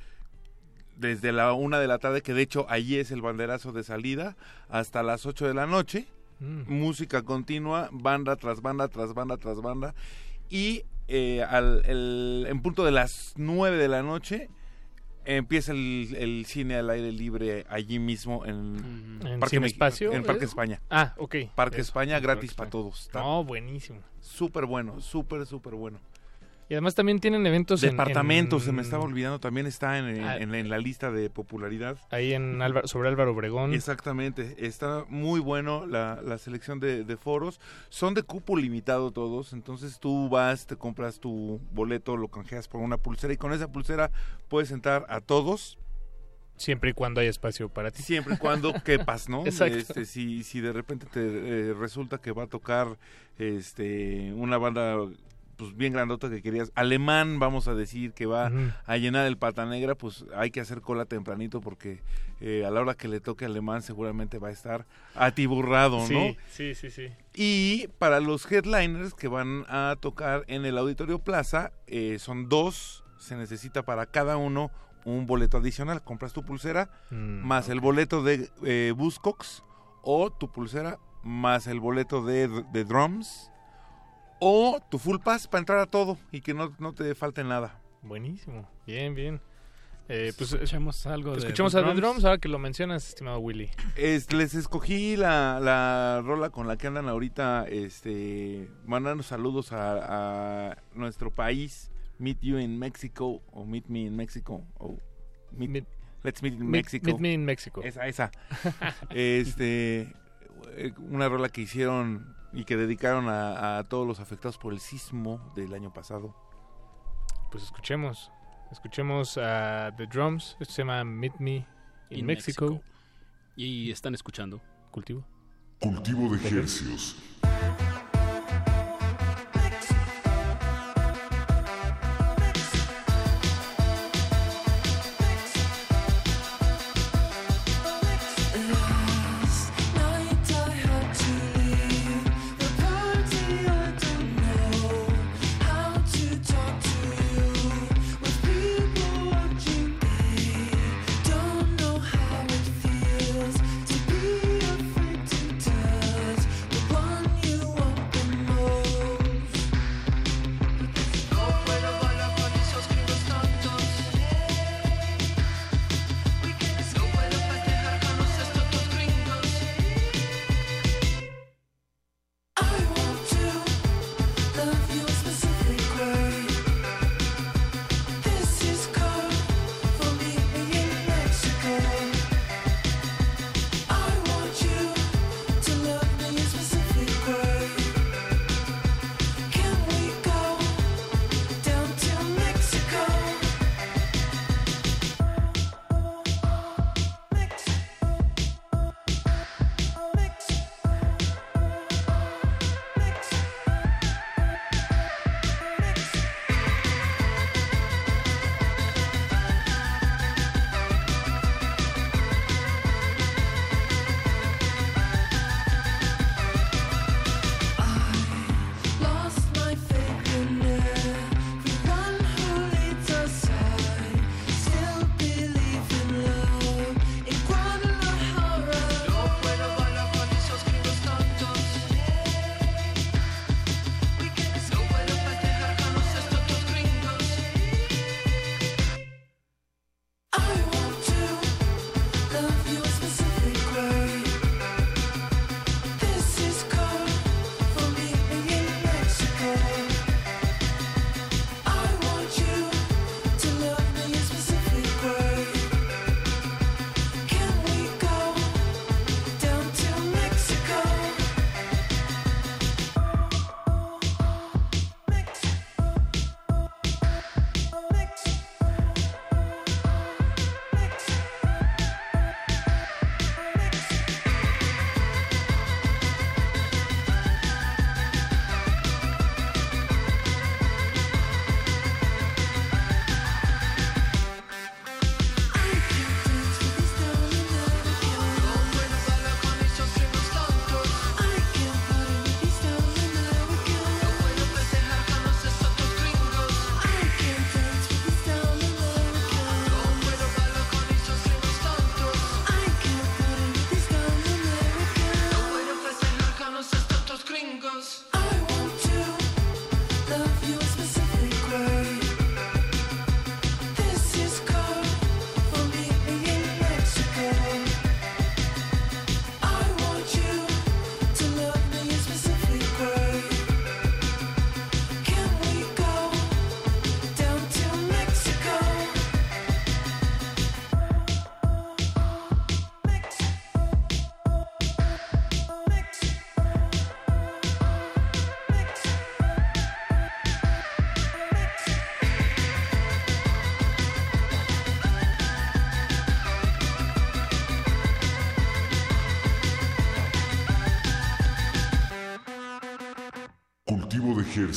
desde la una de la tarde, que de hecho allí es el banderazo de salida, hasta las 8 de la noche. Mm. Música continua, banda tras banda, tras banda, tras banda. Y eh, al, el- en punto de las 9 de la noche empieza el, el cine al aire libre allí mismo en, ¿En Parque Cine Espacio? En Parque ¿Es? España. Ah, ok. Parque Eso, España gratis Parque para España. todos. Está No, buenísimo. Súper bueno, súper, súper bueno. Y además también tienen eventos en- Departamentos, se me estaba olvidando, también está en, Ah. en- en la lista de popularidad. Ahí en Álvaro- sobre Álvaro Obregón. Exactamente, está muy bueno la, la selección de, de foros. Son de cupo limitado todos, entonces tú vas, te compras tu boleto, lo canjeas por una pulsera y con esa pulsera puedes entrar a todos. Siempre y cuando haya espacio para ti. Siempre y cuando quepas, ¿no? Exacto. Este, si, si de repente te eh, resulta que va a tocar este una banda pues bien grandota que querías, alemán vamos a decir que va a llenar el pata negra, pues hay que hacer cola tempranito porque eh, a la hora que le toque alemán seguramente va a estar atiburrado, ¿no? Sí, sí, sí. Y para los headliners que van a tocar en el Auditorio Plaza, eh, son dos, se necesita para cada uno un boleto adicional. Compras tu pulsera Mm, más el boleto de eh, Buzzcocks o tu pulsera más el boleto de, de Drums o tu full pass para entrar a todo y que no, no te falte nada. Buenísimo. Bien, bien. Eh, pues Escuchemos algo de escuchemos The a The Drums. Drums ahora que lo mencionas, estimado Willy. Es- les escogí la, la rola con la que andan ahorita, este, mandando saludos a, a nuestro país, Meet You in Mexico, o Meet Me in Mexico, o meet- Let's Meet in Meet- Mexico. Meet Me in Mexico. Esa, esa. este, eh, una rola que hicieron y que dedicaron a, a todos los afectados por el sismo del año pasado. Pues escuchemos. Escuchemos a The Drums. Esto se llama Meet Me in, In Mexico. Mexico. Y están escuchando. Cultivo. Cultivo de Hercios. Last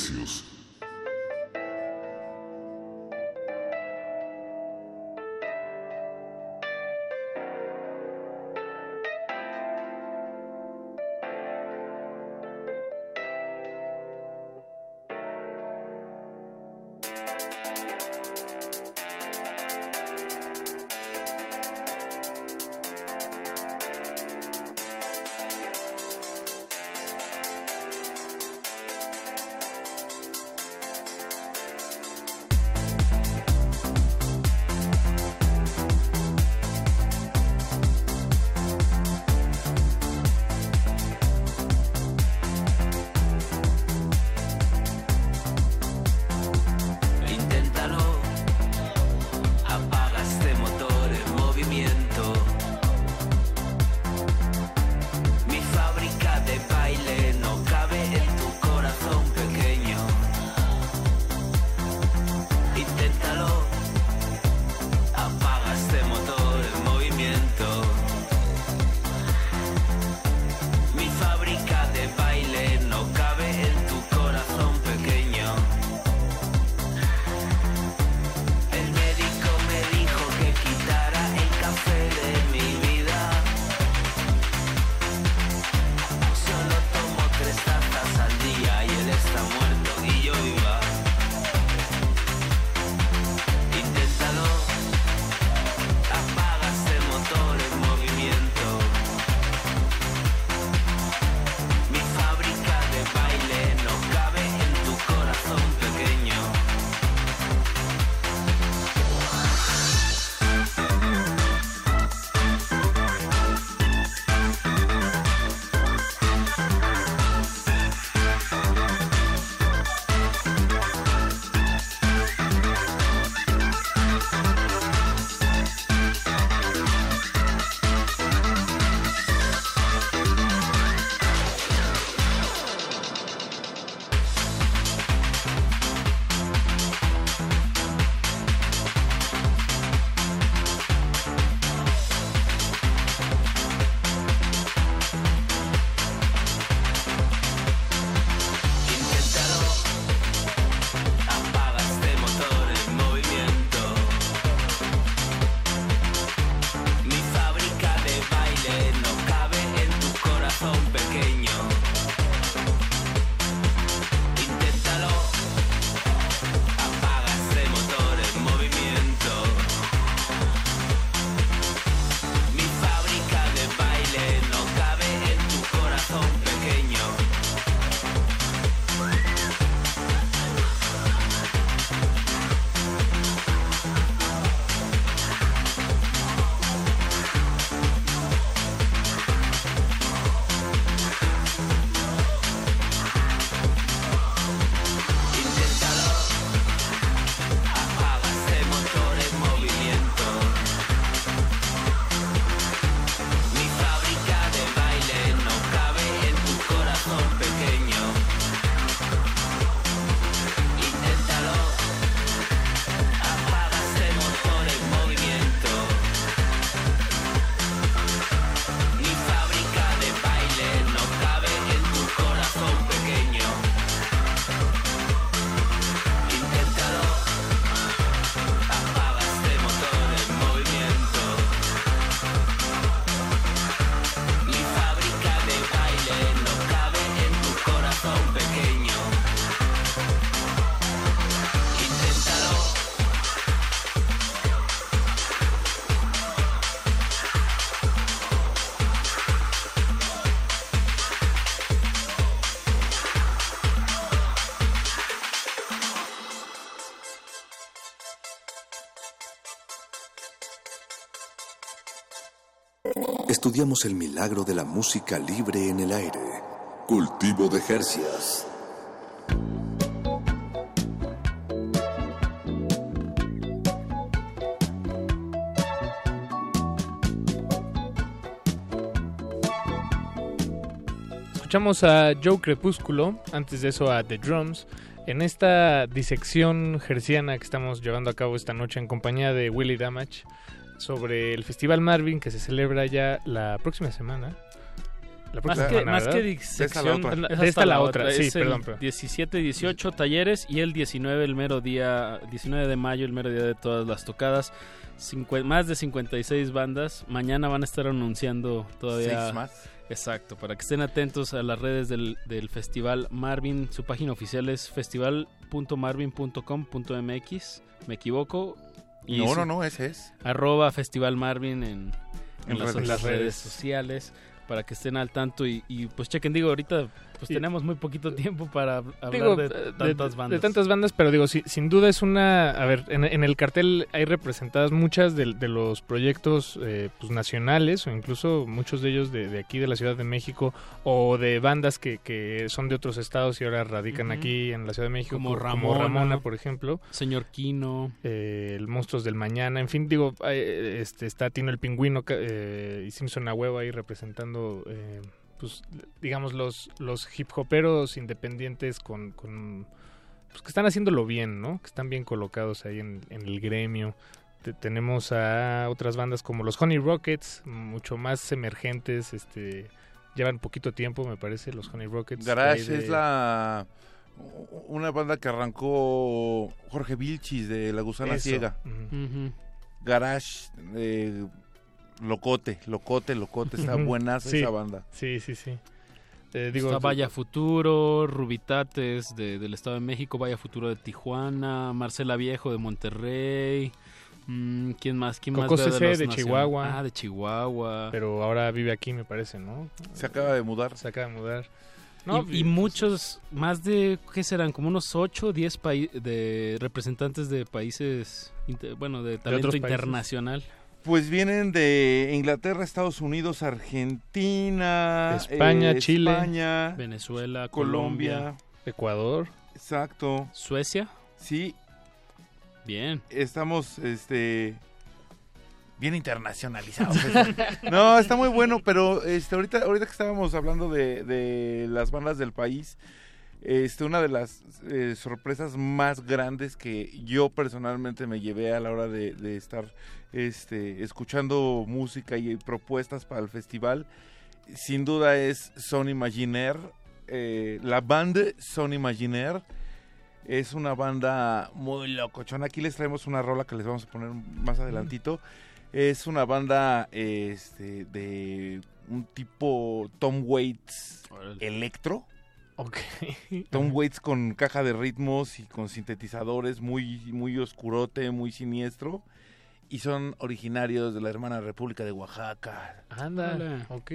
Silencios. estudiamos el milagro de la música libre en el aire. Cultivo de Jercias. Escuchamos a Joe Crepúsculo, antes de eso a The Drums, en esta disección gerciana que estamos llevando a cabo esta noche en compañía de Willy Damage sobre el Festival Marvin que se celebra ya la próxima semana. La próxima más, semana, que, más que disección, de esta la otra, es sí, perdón, 17 y 18 talleres y el 19, el mero día, 19 de mayo, el mero día de todas las tocadas. Cincu más de 56 bandas. Mañana van a estar anunciando todavía. Six más. Exacto, para que estén atentos a las redes del, del Festival Marvin. Su página oficial es festival.marvin.com.mx. Me equivoco, no, no, no, ese es. Arroba Festival Marvin en, en En las, redes. las redes redes. sociales para que estén al tanto y, y, pues chequen, digo, ahorita pues tenemos muy poquito tiempo para hablar Digo, de tantas bandas. De tantas bandas, pero digo, sí, sin duda es una... A ver, en, en el cartel hay representadas muchas de, de los proyectos eh, pues, nacionales o incluso muchos de ellos de, de aquí de la Ciudad de México o de bandas que, que son de otros estados y ahora radican aquí en la Ciudad de México. Como co- Ramona. Ramona, por ejemplo. Señor Kino. eh, el Monstruos del Mañana. En fin, digo, eh, este, está Tino el Pingüino eh, y Simpson a huevo ahí representando... eh, pues digamos los los hip hoperos independientes con, con pues que están haciéndolo bien, ¿no? Que están bien colocados ahí en, en el gremio. Te- tenemos a otras bandas como los Honey Rockets, mucho más emergentes, este llevan poquito tiempo, me parece, los Honey Rockets. Garage de- es la una banda que arrancó Jorge Vilchis de La Gusana Eso. Ciega. Garage, eh, Locote, Locote, Locote, está Ujú. buena Sí. esa banda. Sí, sí, sí. Eh, digo, Está Vaya Futuro, Rubitates de- del Estado de México, Vaya Futuro de Tijuana, Marcela Viejo de Monterrey. mm, ¿Quién más? ¿Quién Coco más CC de? Chihuahua. Ah, de Chihuahua. Pero ahora vive aquí, me parece, ¿no? Se acaba de mudar. Se acaba de mudar. Y- No, y, muchos, más de, ¿qué serán? Como unos 8 o 10 pai- de representantes de países, bueno, de talento otros países. Pues vienen de Inglaterra, Estados Unidos, Argentina, España, eh, Chile, España, Venezuela, Colombia, Colombia, Ecuador. exacto. Suecia. Sí, Bien. estamos este bien internacionalizados. no, está muy bueno, pero este ahorita ahorita que estábamos hablando de, de las bandas del país, este una de las eh, sorpresas más grandes que yo personalmente me llevé a la hora de, de estar este escuchando música y propuestas para el festival, sin duda es Son Imaginaire, eh, la banda Son Imaginaire. Es una banda muy locochona. Aquí les traemos una rola que les vamos a poner más adelantito. Es una banda este, de un tipo Tom Waits electro. Ok. Tom Waits con caja de ritmos y con sintetizadores muy, muy oscurote, muy siniestro. Y son originarios de la hermana República de Oaxaca. Anda, Órale. ok.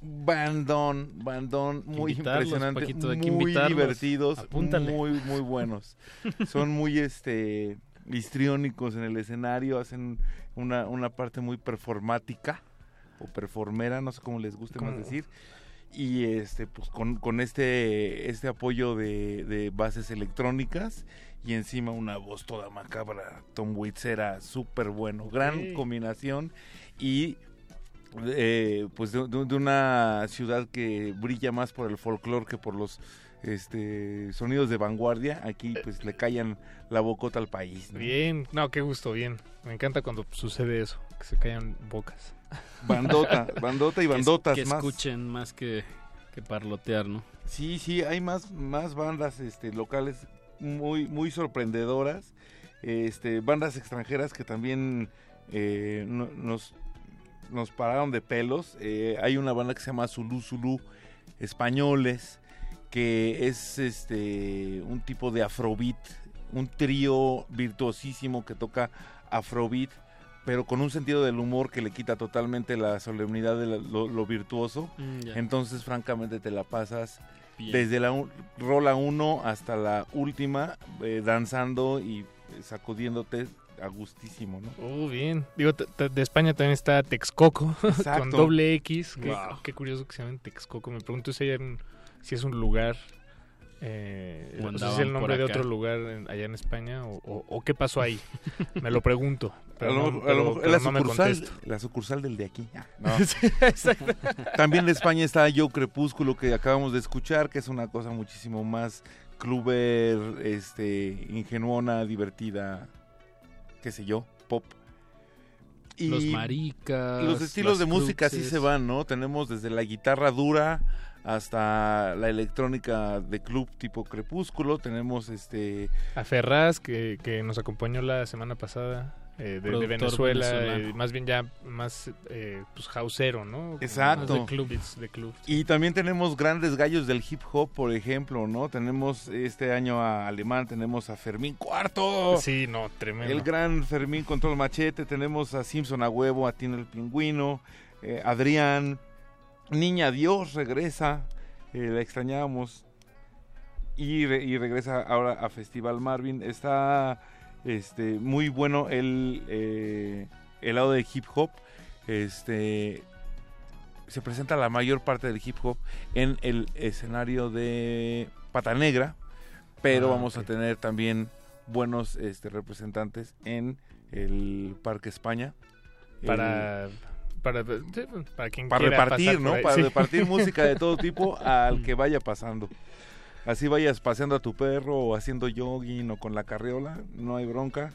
Bandón, bandón, muy impresionante, Paquito, muy divertidos, Apúntale. muy, muy buenos. Son muy, este, histriónicos en el escenario, hacen una, una parte muy performática o performera, no sé cómo les guste más decir. Y este, pues con, con este, este apoyo de, de bases electrónicas y encima una voz toda macabra. Tom Waits era súper bueno, gran combinación y eh, pues de, de- de una ciudad que brilla más por el folclore que por los este sonidos de vanguardia aquí pues le callan la bocota al país ¿no? Bien, no, qué gusto, bien. Me encanta cuando sucede eso, que se callan bocas. Bandota bandota y Que bandotas que, más. escuchen más que, que parlotear, ¿no? sí sí hay más más bandas este locales muy muy sorprendedoras. Este bandas extranjeras que también eh, no- nos nos pararon de pelos. Eh, hay una banda que se llama Zulu Zulu españoles que es este un tipo de afrobeat, un trío virtuosísimo que toca afrobeat, pero con un sentido del humor que le quita totalmente la solemnidad de la- lo, lo virtuoso. Mm. Entonces, francamente, te la pasas Bien. desde la un- rola 1 hasta la última, eh, danzando y eh, sacudiéndote a gustísimo, ¿no? Oh, bien. Digo, de España también está Texcoco, con doble X. Qué, Wow. qué curioso que se llamen Texcoco. Me pregunto si, hay un- si es un lugar, eh, O o si es el nombre de otro lugar en- allá en España, o, o- o qué pasó ahí. me lo pregunto. Pero a lo no, pero- lo mejor pero la, no me sucursal, contesto. la sucursal del de aquí. Ah, no. Sí. También de España está Yo Crepúsculo que acabamos de escuchar, que es una cosa muchísimo más cluber, este, ingenuona, divertida, qué sé yo, pop. Y Los maricas. Los estilos de música sí cruces. se van, ¿no? Tenemos desde la guitarra dura hasta la electrónica de club tipo Crepúsculo. Tenemos este A Ferraz, que, que nos acompañó la semana pasada. eh, de- Venezuela, eh, más bien ya más eh, pues hausero, ¿no? Exacto. más De club, de club. Y también tenemos grandes gallos del hip hop, por ejemplo, ¿no? Tenemos este año a Alemán, tenemos a Fermín Cuarto. Sí, no, tremendo. El gran Fermín Control Machete, tenemos a Simpson a huevo, a Tino el Pingüino, eh, Adrián, Niña Dios regresa, eh, la extrañábamos. Y, re- y regresa ahora a Festival Marvin. Está este, muy bueno el, eh, el lado de hip hop. Este, se presenta la mayor parte del hip hop en el escenario de Pata Negra, pero Ah, vamos a tener también buenos este, representantes en el Parque España. Para, El- para, sí, para quien para quiera repartir, ¿no? Para sí. repartir música de todo tipo al que vaya pasando. Así vayas paseando a tu perro o haciendo jogging o con la carriola, no hay bronca.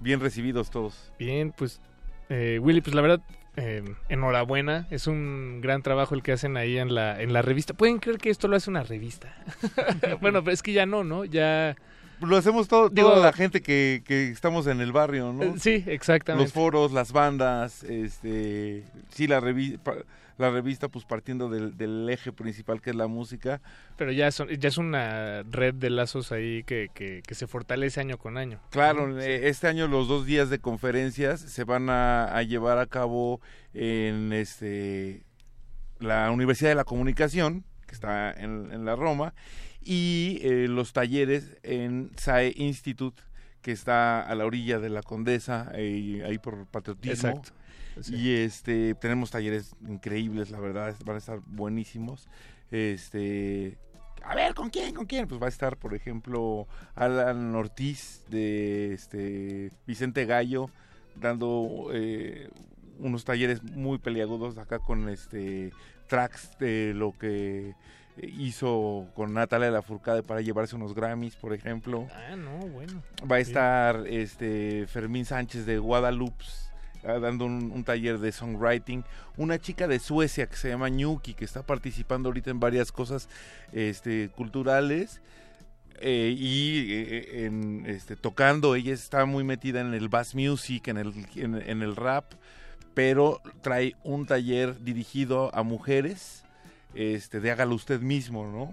Bien recibidos todos. Bien, pues eh, Willy, pues la verdad, eh, enhorabuena. Es un gran trabajo el que hacen ahí en la, en la revista. ¿Pueden creer que esto lo hace una revista? bueno, pero es que ya no, ¿no? Ya... Lo hacemos todo, Digo- toda la gente que, que estamos en el barrio, ¿no? Eh, Sí, exactamente. Los foros, las bandas, este, sí, la, revi- pa- la revista, pues partiendo del, del eje principal que es la música. Pero ya, son, ya es una red de lazos ahí que, que, que se fortalece año con año. Claro, eh, este año los dos días de conferencias se van a, a llevar a cabo en este la Universidad de la Comunicación, que está en, en la Roma, y eh, los talleres en SAE Institute, que está a la orilla de la Condesa, eh, ahí por patriotismo. Exacto. Sí. Y este tenemos talleres increíbles, la verdad, van a estar buenísimos. Este a ver, ¿con quién? ¿Con quién? Pues va a estar, por ejemplo, Alan Ortiz de este Vicente Gallo dando eh, unos talleres muy peliagudos acá con este tracks de lo que hizo con Natalia Lafourcade para llevarse unos Grammys, por ejemplo. Ah, no, bueno. Va a estar este Fermín Sánchez de Guadalupe ah, dando un, un taller de songwriting. Una chica de Suecia que se llama Ñuki, que está participando ahorita en varias cosas este, culturales. eh, y eh, en, este, tocando, ella está muy metida en el bass music, en el, en, en el rap, pero trae un taller dirigido a mujeres, este, de hágalo usted mismo, ¿no?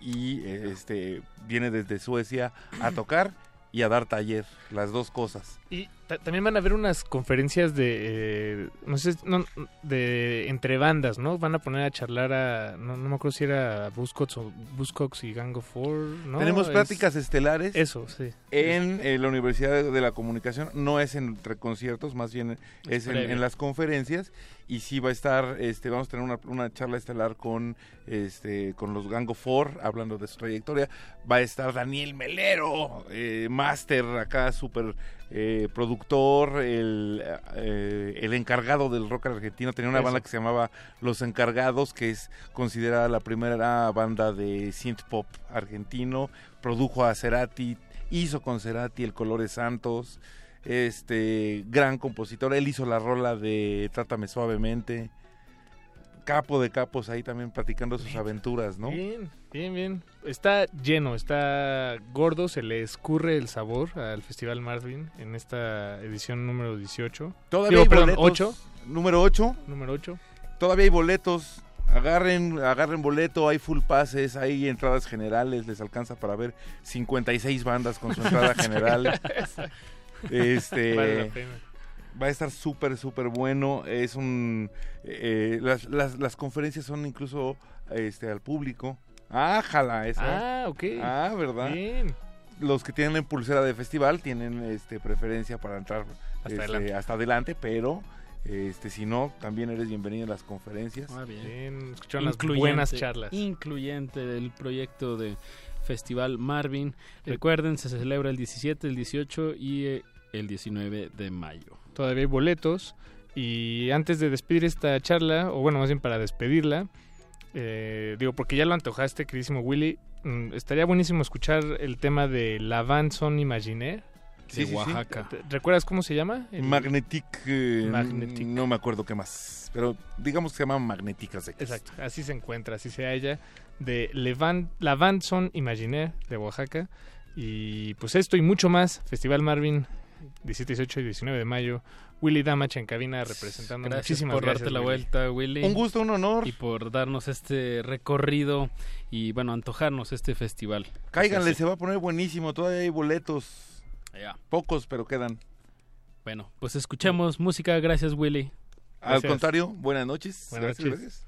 Y eh, este, viene desde Suecia a tocar y a dar taller, las dos cosas. Y ta- también van a haber unas conferencias de, eh, no sé, no, de entre bandas, ¿no? Van a poner a charlar a, no, no me acuerdo si era Buzzcocks o Buzzcocks y Gang of Four, ¿no? Tenemos Es- pláticas estelares. Eso, sí. En eh, la Universidad de la Comunicación, no es entre conciertos, más bien es en las conferencias. Y sí va a estar, este, vamos a tener una, una charla estelar con, este, con los Gango Four, hablando de su trayectoria. Va a estar Daniel Melero, eh, máster acá, súper eh, productor, el, eh, el encargado del rock argentino. Tenía una Eso. banda que se llamaba Los Encargados, que es considerada la primera banda de synth pop argentino. Produjo a Cerati, hizo con Cerati El Colores Santos. Este gran compositor, él hizo la rola de Trátame Suavemente. Capo de capos ahí también platicando sus aventuras, ¿no? Bien, bien, bien. Está lleno, está gordo, se le escurre el sabor al Festival Marvin en esta edición número 18. Todavía Digo, hay perdón, boletos. 8. Número 8. Número 8. Todavía hay boletos. Agarren, agarren boleto, hay full pases, hay entradas generales, les alcanza para ver 56 bandas con su entrada general. Este Vale la pena. va a estar súper súper bueno, es un eh, las, las, las conferencias son incluso este al público. Ah, jala, esa. Ah, ok. Ah, ¿verdad? Bien. Los que tienen pulsera de festival tienen este preferencia para entrar Hasta este, adelante. hasta adelante, pero este si no, también eres bienvenido en las conferencias. Ah, bien. Bien, escucharon las buenas charlas. Incluyente del proyecto de Festival Marvin. Recuerden, se celebra el 17, el 18 y eh, el 19 de mayo. Todavía hay boletos. Y antes de despedir esta charla, o bueno, más bien para despedirla, eh, digo, porque ya lo antojaste, queridísimo Willy, mm, estaría buenísimo escuchar el tema de La Van Son Imaginaire. Sí, sí, sí. Oaxaca. ¿Recuerdas cómo se llama? El- Magnetic, eh, Magnetic. no me acuerdo qué más, pero digamos que se llama Magnética Secas. Exacto, así se encuentra, así se halla, de Levant, La Vanson Imaginaire de Oaxaca. Y pues esto y mucho más, Festival Marvin, 17, 18 y 19 de mayo. Willy Damage en cabina representando. Gracias Muchísimas por gracias, darte la Willy. vuelta, Willy. Un gusto, un honor. Y por darnos este recorrido y, bueno, antojarnos este festival. Cáiganle, se va a poner buenísimo, todavía hay boletos. Ya. Pocos, pero quedan. Bueno, pues escuchemos música. Gracias, Willy. Al contrario, buenas noches. Buenas Gracias, noches. gracias.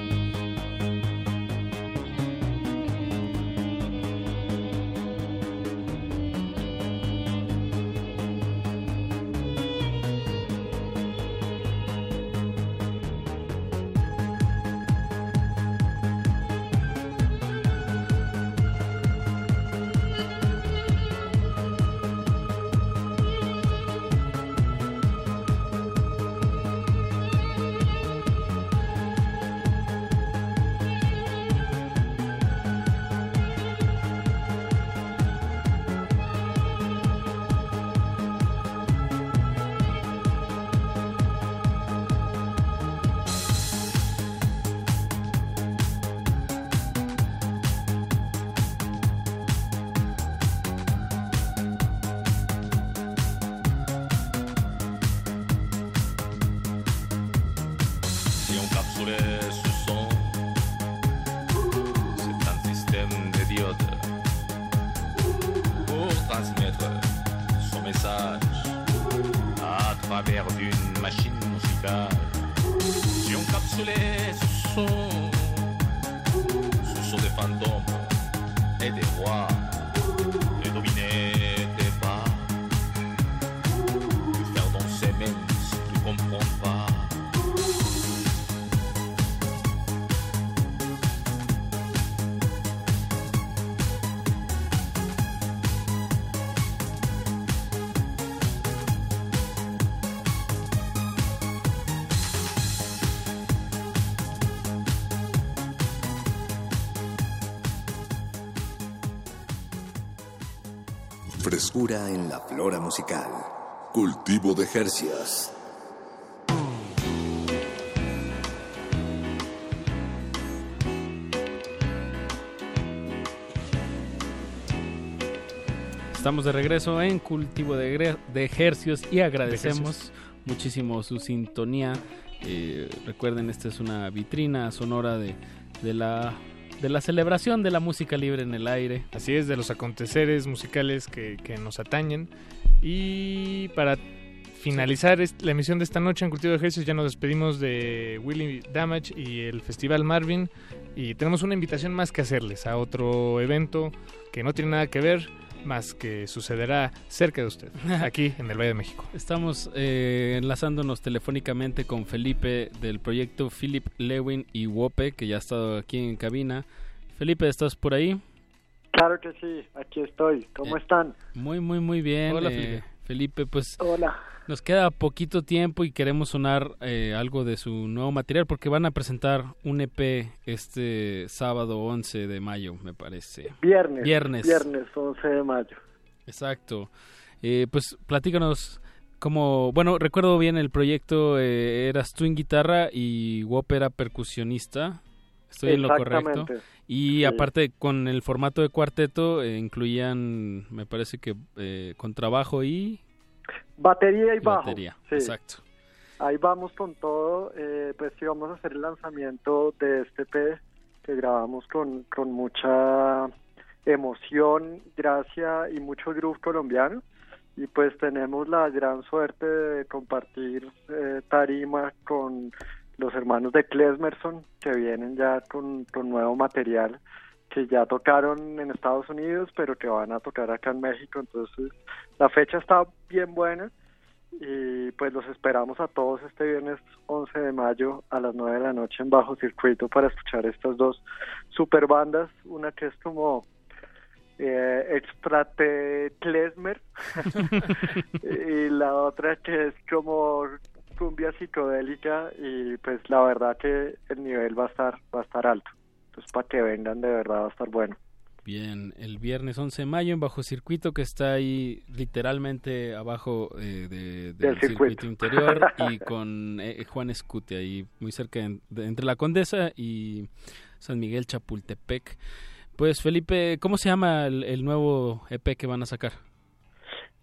Frescura en la flora musical. Cultivo de hercios. Estamos de regreso en Cultivo de, de Ejercios y agradecemos muchísimo su sintonía. Eh, recuerden, esta es una vitrina sonora de, de la, de la celebración de la música libre en el aire. Así es, de los aconteceres musicales que, que nos atañen. Y para finalizar la emisión de esta noche en Cultivo de Ejercicios, ya nos despedimos de Willy Damage y el Festival Marvin. Y tenemos una invitación más que hacerles a otro evento que no tiene nada que ver, más que sucederá cerca de usted, aquí en el Valle de México. Estamos eh, enlazándonos telefónicamente con Felipe del proyecto Philip Lewin y Wope, que ya ha estado aquí en cabina. Felipe, ¿estás por ahí? Claro que sí, aquí estoy. ¿Cómo están? Muy, muy, muy bien. Hola, eh, Felipe. Felipe, pues Hola. nos queda poquito tiempo y queremos sonar eh, algo de su nuevo material porque van a presentar un EP este sábado 11 de mayo, me parece. Viernes. Viernes. Viernes 11 de mayo. Exacto. Eh, pues platícanos como, bueno, recuerdo bien el proyecto, eh, eras tú en guitarra y Wop era percusionista. Estoy en lo correcto. Y Sí. aparte con el formato de cuarteto eh, incluían, me parece que eh, con trabajo y Batería y bajo. batería. Sí. Exacto. Ahí vamos con todo. Eh, pues sí, vamos a hacer el lanzamiento de este P que grabamos con, con mucha emoción, gracia y mucho groove colombiano. Y pues tenemos la gran suerte de compartir eh, tarima con los hermanos de Klesmerson que vienen ya con, con nuevo material que ya tocaron en Estados Unidos pero que van a tocar acá en México. Entonces la fecha está bien buena y pues los esperamos a todos este viernes 11 de mayo a las 9 de la noche en Bajo Circuito para escuchar estas dos super bandas, una que es como eh, extrate klezmer y la otra que es como cumbia psicodélica y pues la verdad que el nivel va a estar va a estar alto entonces para que vengan de verdad va a estar bueno Bien, el viernes 11 de mayo en Bajo Circuito, que está ahí literalmente abajo eh, de- del Del circuito. circuito. interior y con eh, Juan Escute ahí muy cerca de- entre la Condesa y San Miguel Chapultepec. Pues Felipe, ¿cómo se llama el, el nuevo EP que van a sacar?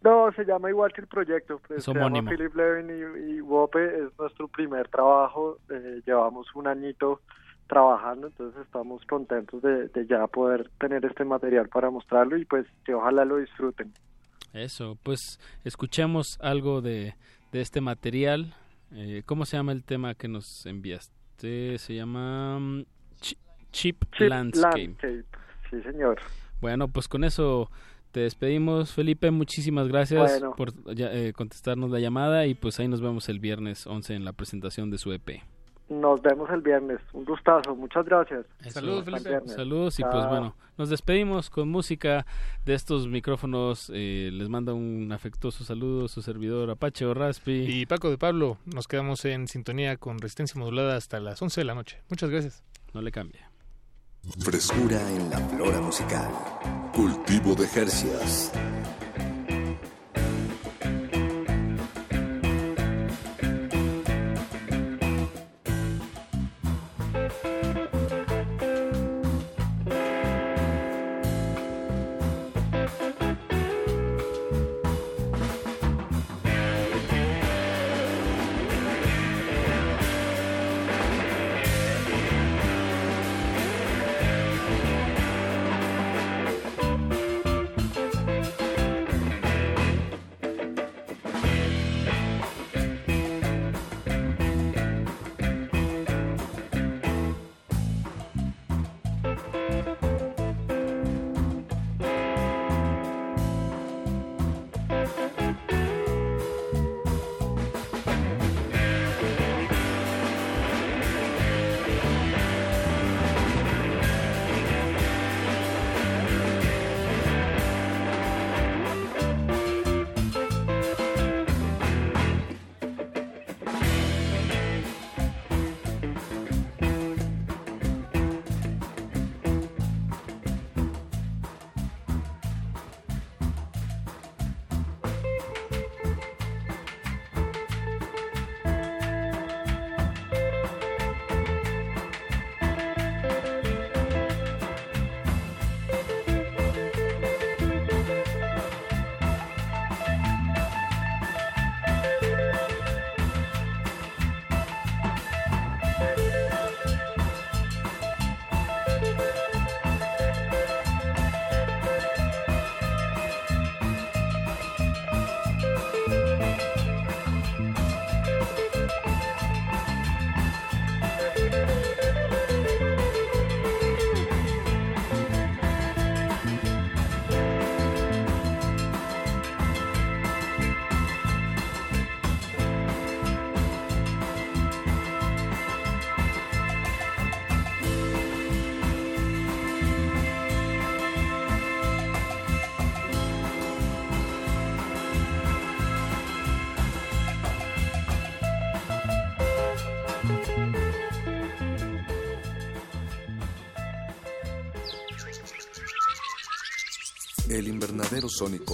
No, se llama igual que el proyecto. Pues, Es se llama. Philip Levin y, y Wope. Es nuestro primer trabajo. eh, llevamos un añito trabajando, entonces estamos contentos de, de ya poder tener este material para mostrarlo y pues que ojalá lo disfruten. Eso, pues escuchemos algo de, de este material. Eh, ¿Cómo se llama el tema que nos enviaste? Se llama mm, Chi- Cheap, Chip Landscape. Landscape. Sí, señor. Bueno, pues con eso te despedimos, Felipe. Muchísimas gracias Bueno. por ya, eh, contestarnos la llamada y pues ahí nos vemos el viernes 11 en la presentación de su EP. Nos vemos el viernes. Un gustazo. Muchas gracias. El viernes. Saludos y pues bueno, nos despedimos con música de estos micrófonos. eh, les manda un afectuoso saludo su servidor Apache o Raspi. Y Paco de Pablo, nos quedamos en sintonía con resistencia modulada hasta las 11 de la noche. Muchas gracias. No le cambie. Frescura en la flora musical. Cultivo de Jercias.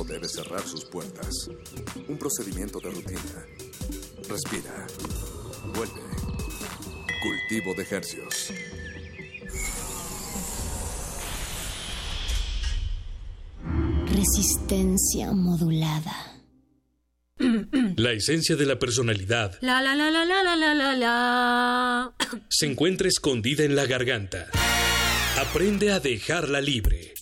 debe cerrar sus puertas. Un procedimiento de rutina. Respira. Vuelve. Cultivo de ejercios. Resistencia modulada. La esencia de la personalidad. La, la, la, se encuentra escondida en la garganta. Aprende a dejarla libre.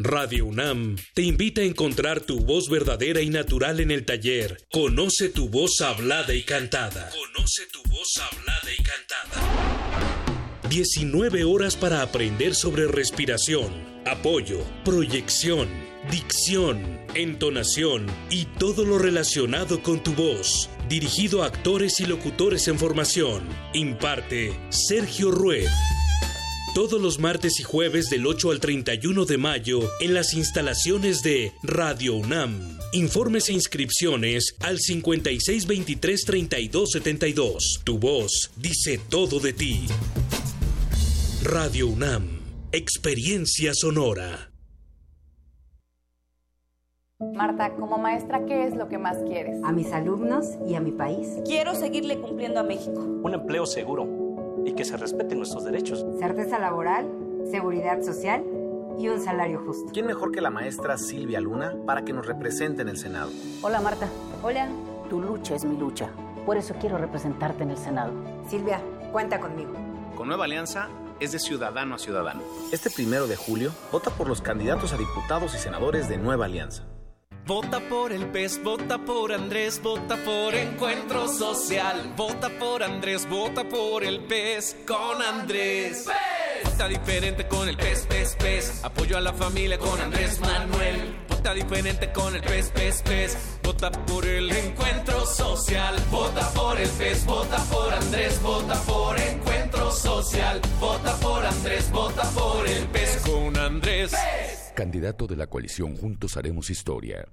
Radio UNAM te invita a encontrar tu voz verdadera y natural en el taller Conoce tu voz hablada y cantada. Conoce tu voz hablada y cantada. 19 horas para aprender sobre respiración, apoyo, proyección, dicción, entonación y todo lo relacionado con tu voz. Dirigido a actores y locutores en formación. Imparte Sergio Rued. Todos los martes y jueves del 8 al 31 de mayo en las instalaciones de Radio UNAM. Informes e inscripciones al 5623-3272. Tu voz dice todo de ti. Radio UNAM. Experiencia Sonora. Marta, como maestra, ¿qué es lo que más quieres? A mis alumnos y a mi país. Quiero seguirle cumpliendo a México. Un empleo seguro y que se respeten nuestros derechos. Certeza laboral, seguridad social y un salario justo. ¿Quién mejor que la maestra Silvia Luna para que nos represente en el Senado? Hola Marta. Hola. Tu lucha es mi lucha. Por eso quiero representarte en el Senado. Silvia, cuenta conmigo. Con Nueva Alianza es de ciudadano a ciudadano. Este primero de julio, vota por los candidatos a diputados y senadores de Nueva Alianza. Vota por el PES, vota por Andrés, vota por Encuentro Social. Vota por Andrés, vota por el PES con Andrés. Vota diferente con el PES, PES, PES. Apoyo a la familia con Andrés Manuel. Vota diferente con el PES, PES, PES. Vota por el Encuentro Social. Vota por el PES, vota por Andrés, vota por Encuentro Social. Vota por Andrés, vota por el PES con Andrés. Candidato de la coalición Juntos Haremos Historia.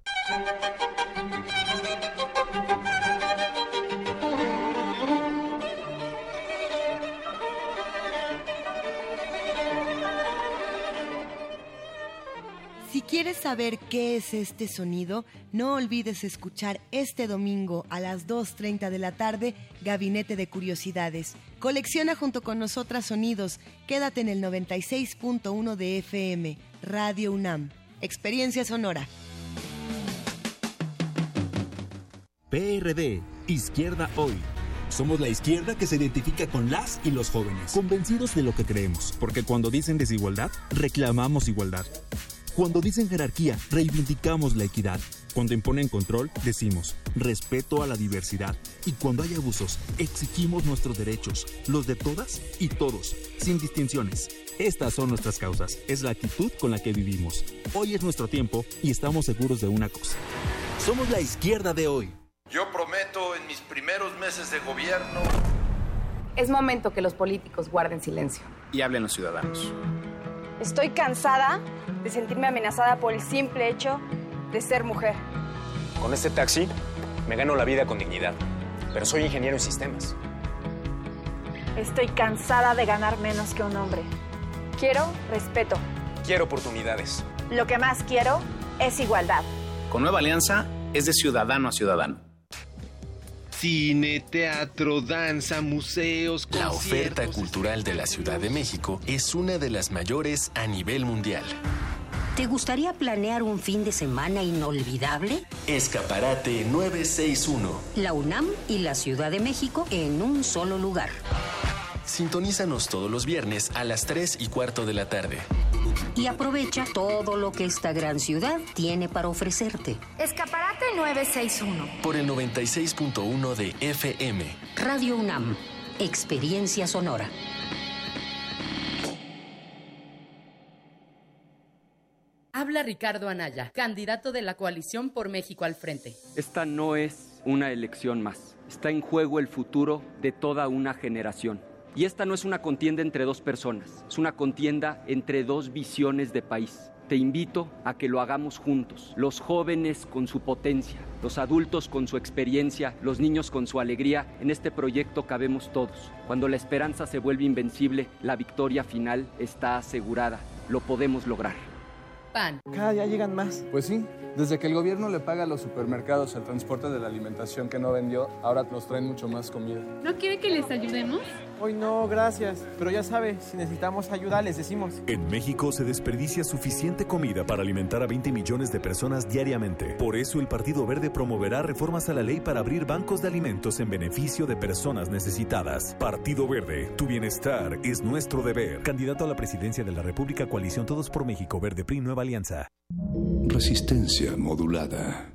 Si quieres saber qué es este sonido, no olvides escuchar este domingo a las 2.30 de la tarde Gabinete de Curiosidades. Colecciona junto con nosotras sonidos. Quédate en el 96.1 de FM, Radio UNAM. Experiencia sonora. PRD, Izquierda Hoy. Somos la izquierda que se identifica con las y los jóvenes, convencidos de lo que creemos, porque cuando dicen desigualdad, reclamamos igualdad. Cuando dicen jerarquía, reivindicamos la equidad. Cuando imponen control, decimos respeto a la diversidad. Y cuando hay abusos, exigimos nuestros derechos, los de todas y todos, sin distinciones. Estas son nuestras causas, es la actitud con la que vivimos. Hoy es nuestro tiempo y estamos seguros de una cosa. Somos la izquierda de hoy. Yo prometo en mis primeros meses de gobierno Es momento que los políticos guarden silencio. Y hablen los ciudadanos. Estoy cansada de sentirme amenazada por el simple hecho de ser mujer. Con este taxi me gano la vida con dignidad, pero soy ingeniero en sistemas. Estoy cansada de ganar menos que un hombre. Quiero respeto. Quiero oportunidades. Lo que más quiero es igualdad. Con Nueva Alianza es de ciudadano a ciudadano. Cine, teatro, danza, museos, La oferta cultural de la Ciudad de México es una de las mayores a nivel mundial. ¿Te gustaría planear un fin de semana inolvidable? Escaparate 961. La UNAM y la Ciudad de México en un solo lugar. Sintonízanos todos los viernes a las 3 y cuarto de la tarde. Y aprovecha todo lo que esta gran ciudad tiene para ofrecerte. Escaparate 961. Por el 96.1 de FM. Radio UNAM, experiencia sonora. Habla Ricardo Anaya, candidato de la coalición por México al frente. Esta no es una elección más. Está en juego el futuro de toda una generación. Y esta no es una contienda entre dos personas, es una contienda entre dos visiones de país. Te invito a que lo hagamos juntos, los jóvenes con su potencia, los adultos con su experiencia, los niños con su alegría. En este proyecto cabemos todos. Cuando la esperanza se vuelve invencible, la victoria final está asegurada. Lo podemos lograr. PAN. Cada día llegan más. Pues sí, desde que el gobierno le paga a los supermercados el transporte de la alimentación que no vendió, ahora nos traen mucho más comida. ¿No quiere que les ayudemos? Hoy no, gracias. Pero ya sabe, si necesitamos ayuda, les decimos. En México se desperdicia suficiente comida para alimentar a 20 millones de personas diariamente. Por eso el Partido Verde promoverá reformas a la ley para abrir bancos de alimentos en beneficio de personas necesitadas. Partido Verde, tu bienestar es nuestro deber. Candidato a la presidencia de la República Coalición Todos por México Verde PRI Nueva Alianza. Resistencia modulada.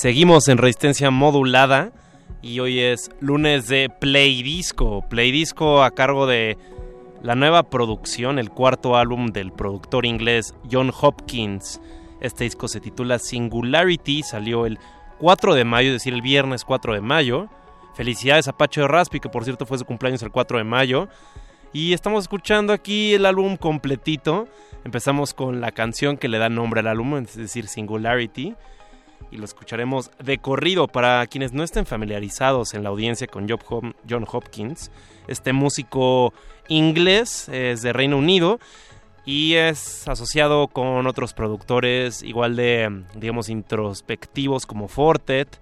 Seguimos en resistencia modulada y hoy es lunes de Play Disco. Play Disco a cargo de la nueva producción, el cuarto álbum del productor inglés John Hopkins. Este disco se titula Singularity, salió el 4 de mayo, es decir, el viernes 4 de mayo. Felicidades a Pacho de Raspi, que por cierto fue su cumpleaños el 4 de mayo. Y estamos escuchando aquí el álbum completito. Empezamos con la canción que le da nombre al álbum, es decir, Singularity y lo escucharemos de corrido para quienes no estén familiarizados en la audiencia con John Hopkins. Este músico inglés es de Reino Unido y es asociado con otros productores igual de, digamos, introspectivos como Fortet.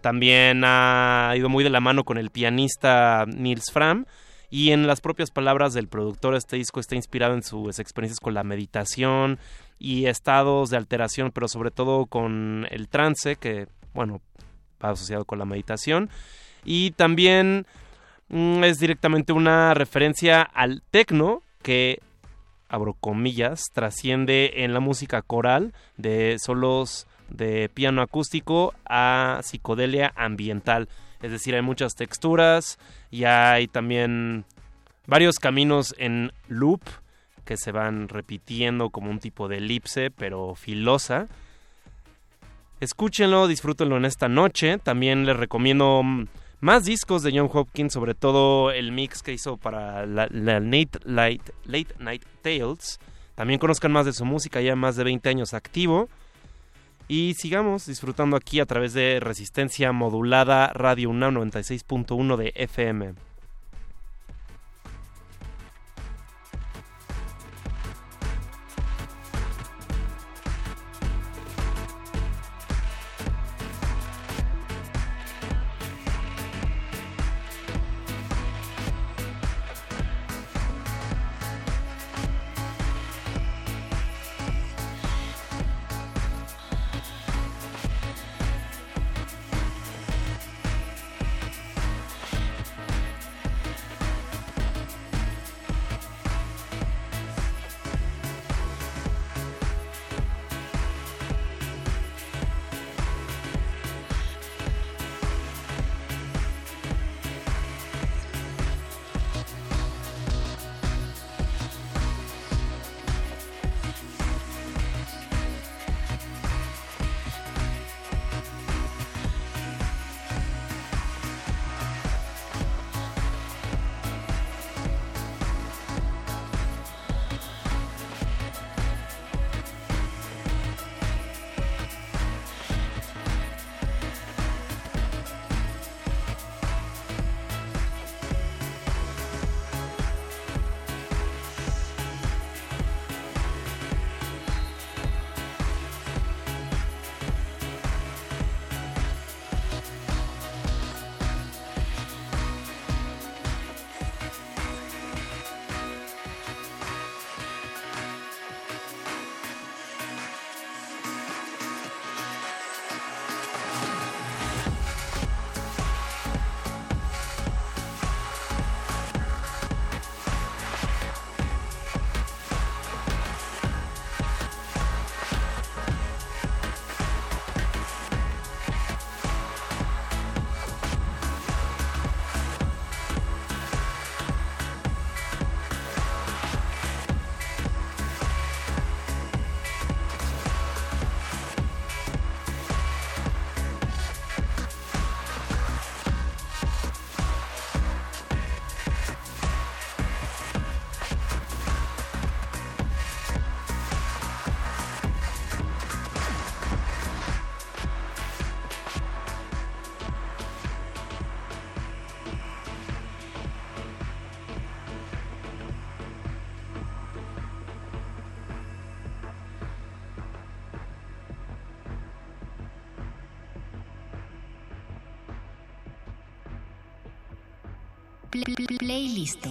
También ha ido muy de la mano con el pianista Nils Fram. Y en las propias palabras del productor, este disco está inspirado en sus experiencias con la meditación, y estados de alteración, pero sobre todo con el trance, que, bueno, va asociado con la meditación. Y también mm, es directamente una referencia al techno que, abro comillas, trasciende en la música coral de solos de piano acústico a psicodelia ambiental. Es decir, hay muchas texturas y hay también varios caminos en loop que se van repitiendo como un tipo de elipse, pero filosa. Escúchenlo, disfrútenlo en esta noche. También les recomiendo mm, más discos de John Hopkins, sobre todo el mix que hizo para la, Late, Late Night Tales. También conozcan más de su música, ya más de 20 años activo. Y sigamos disfrutando aquí a través de Resistencia Modulada Radio UNAM 96.1 de FM. Playlist.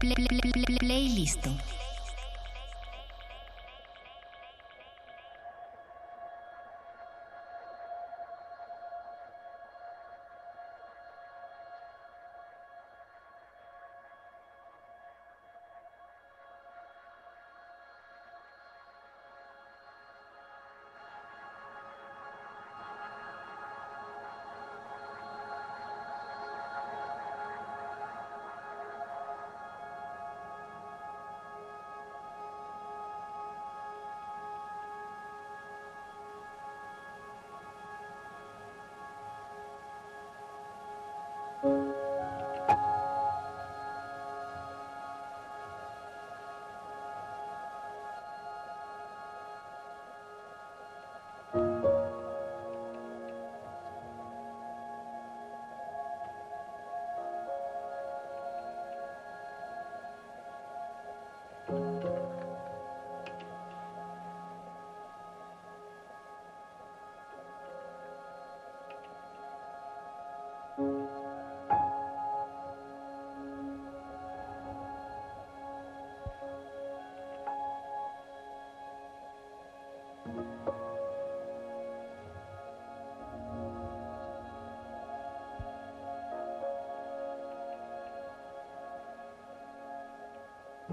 Playlist.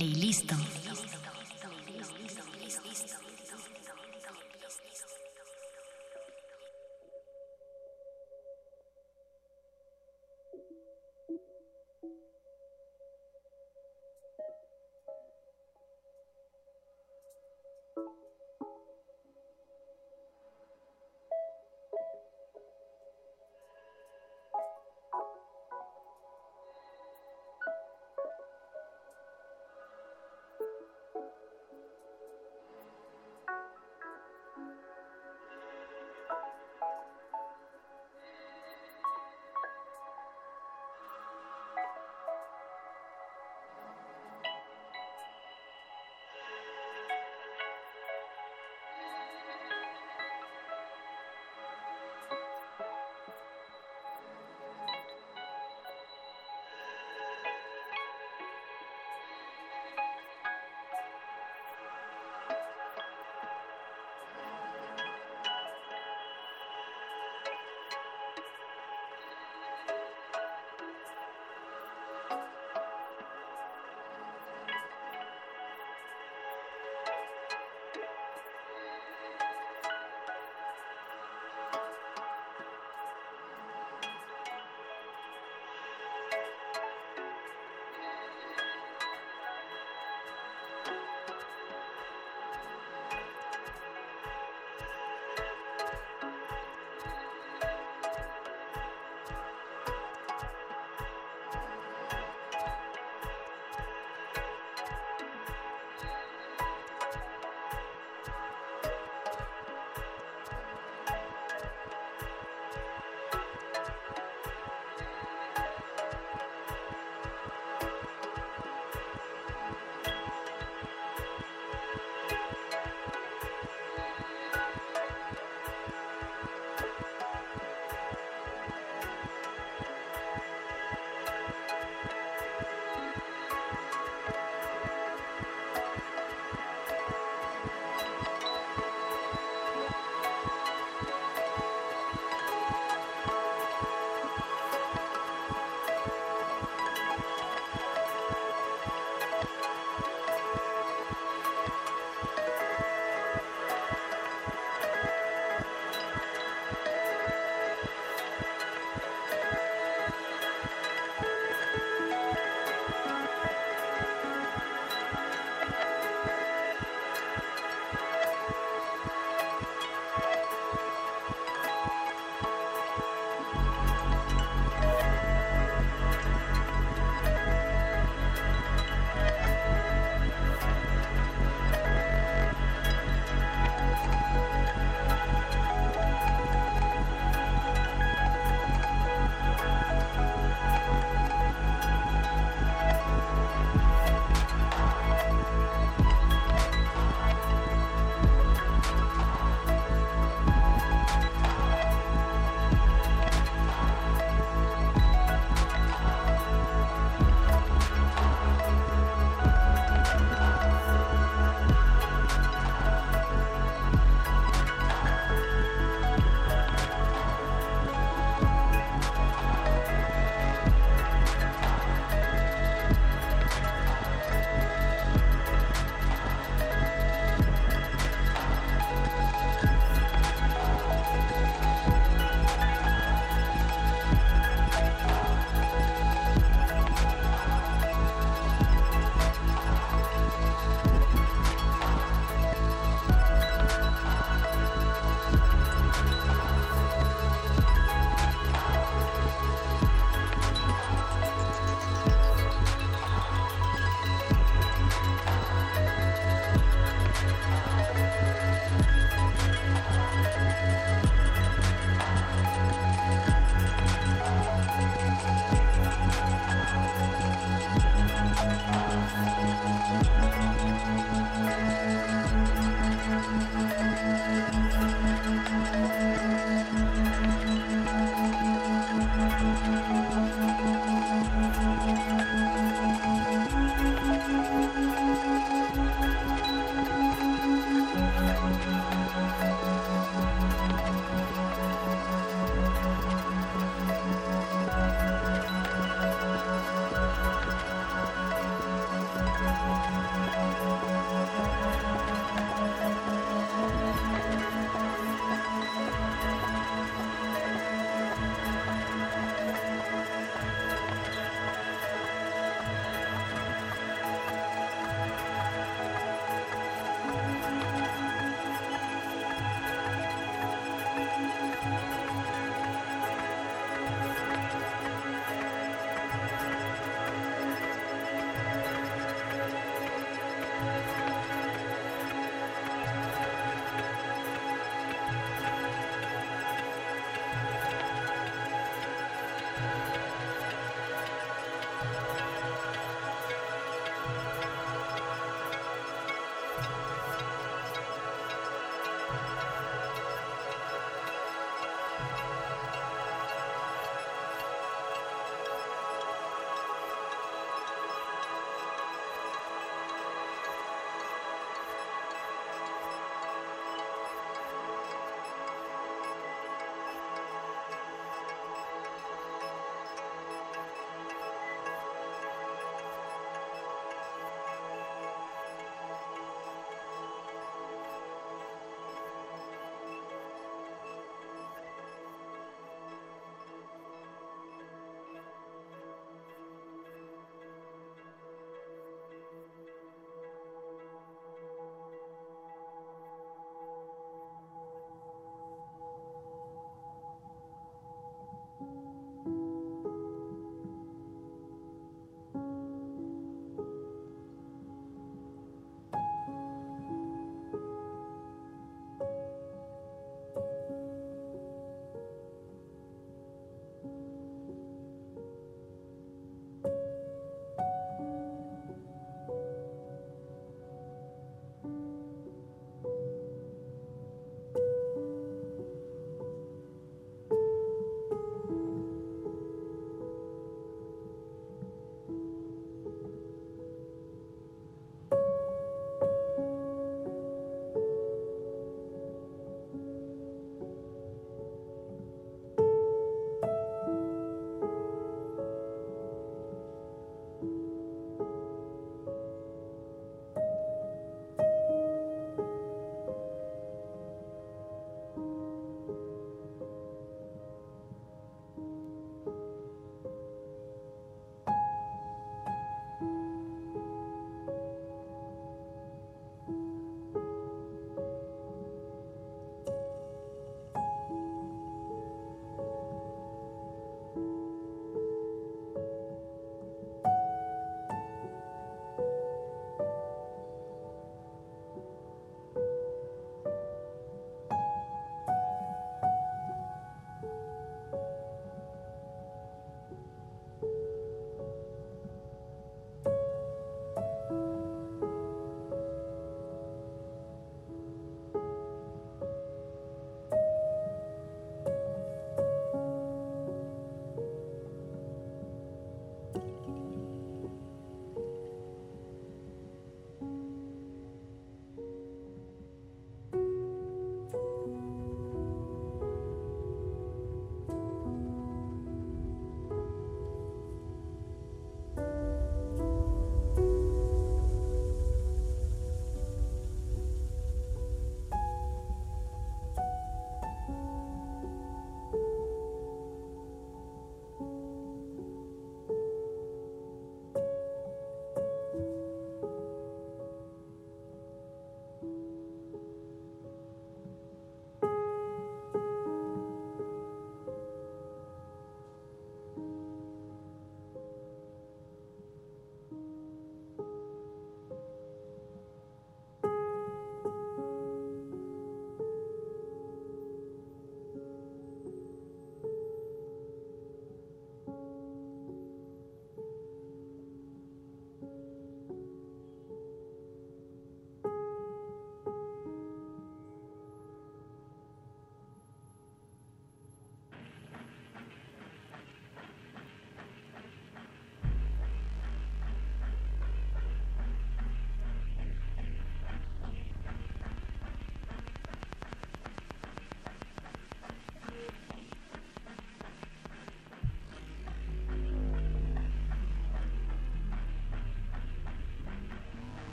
Playlisto. 啊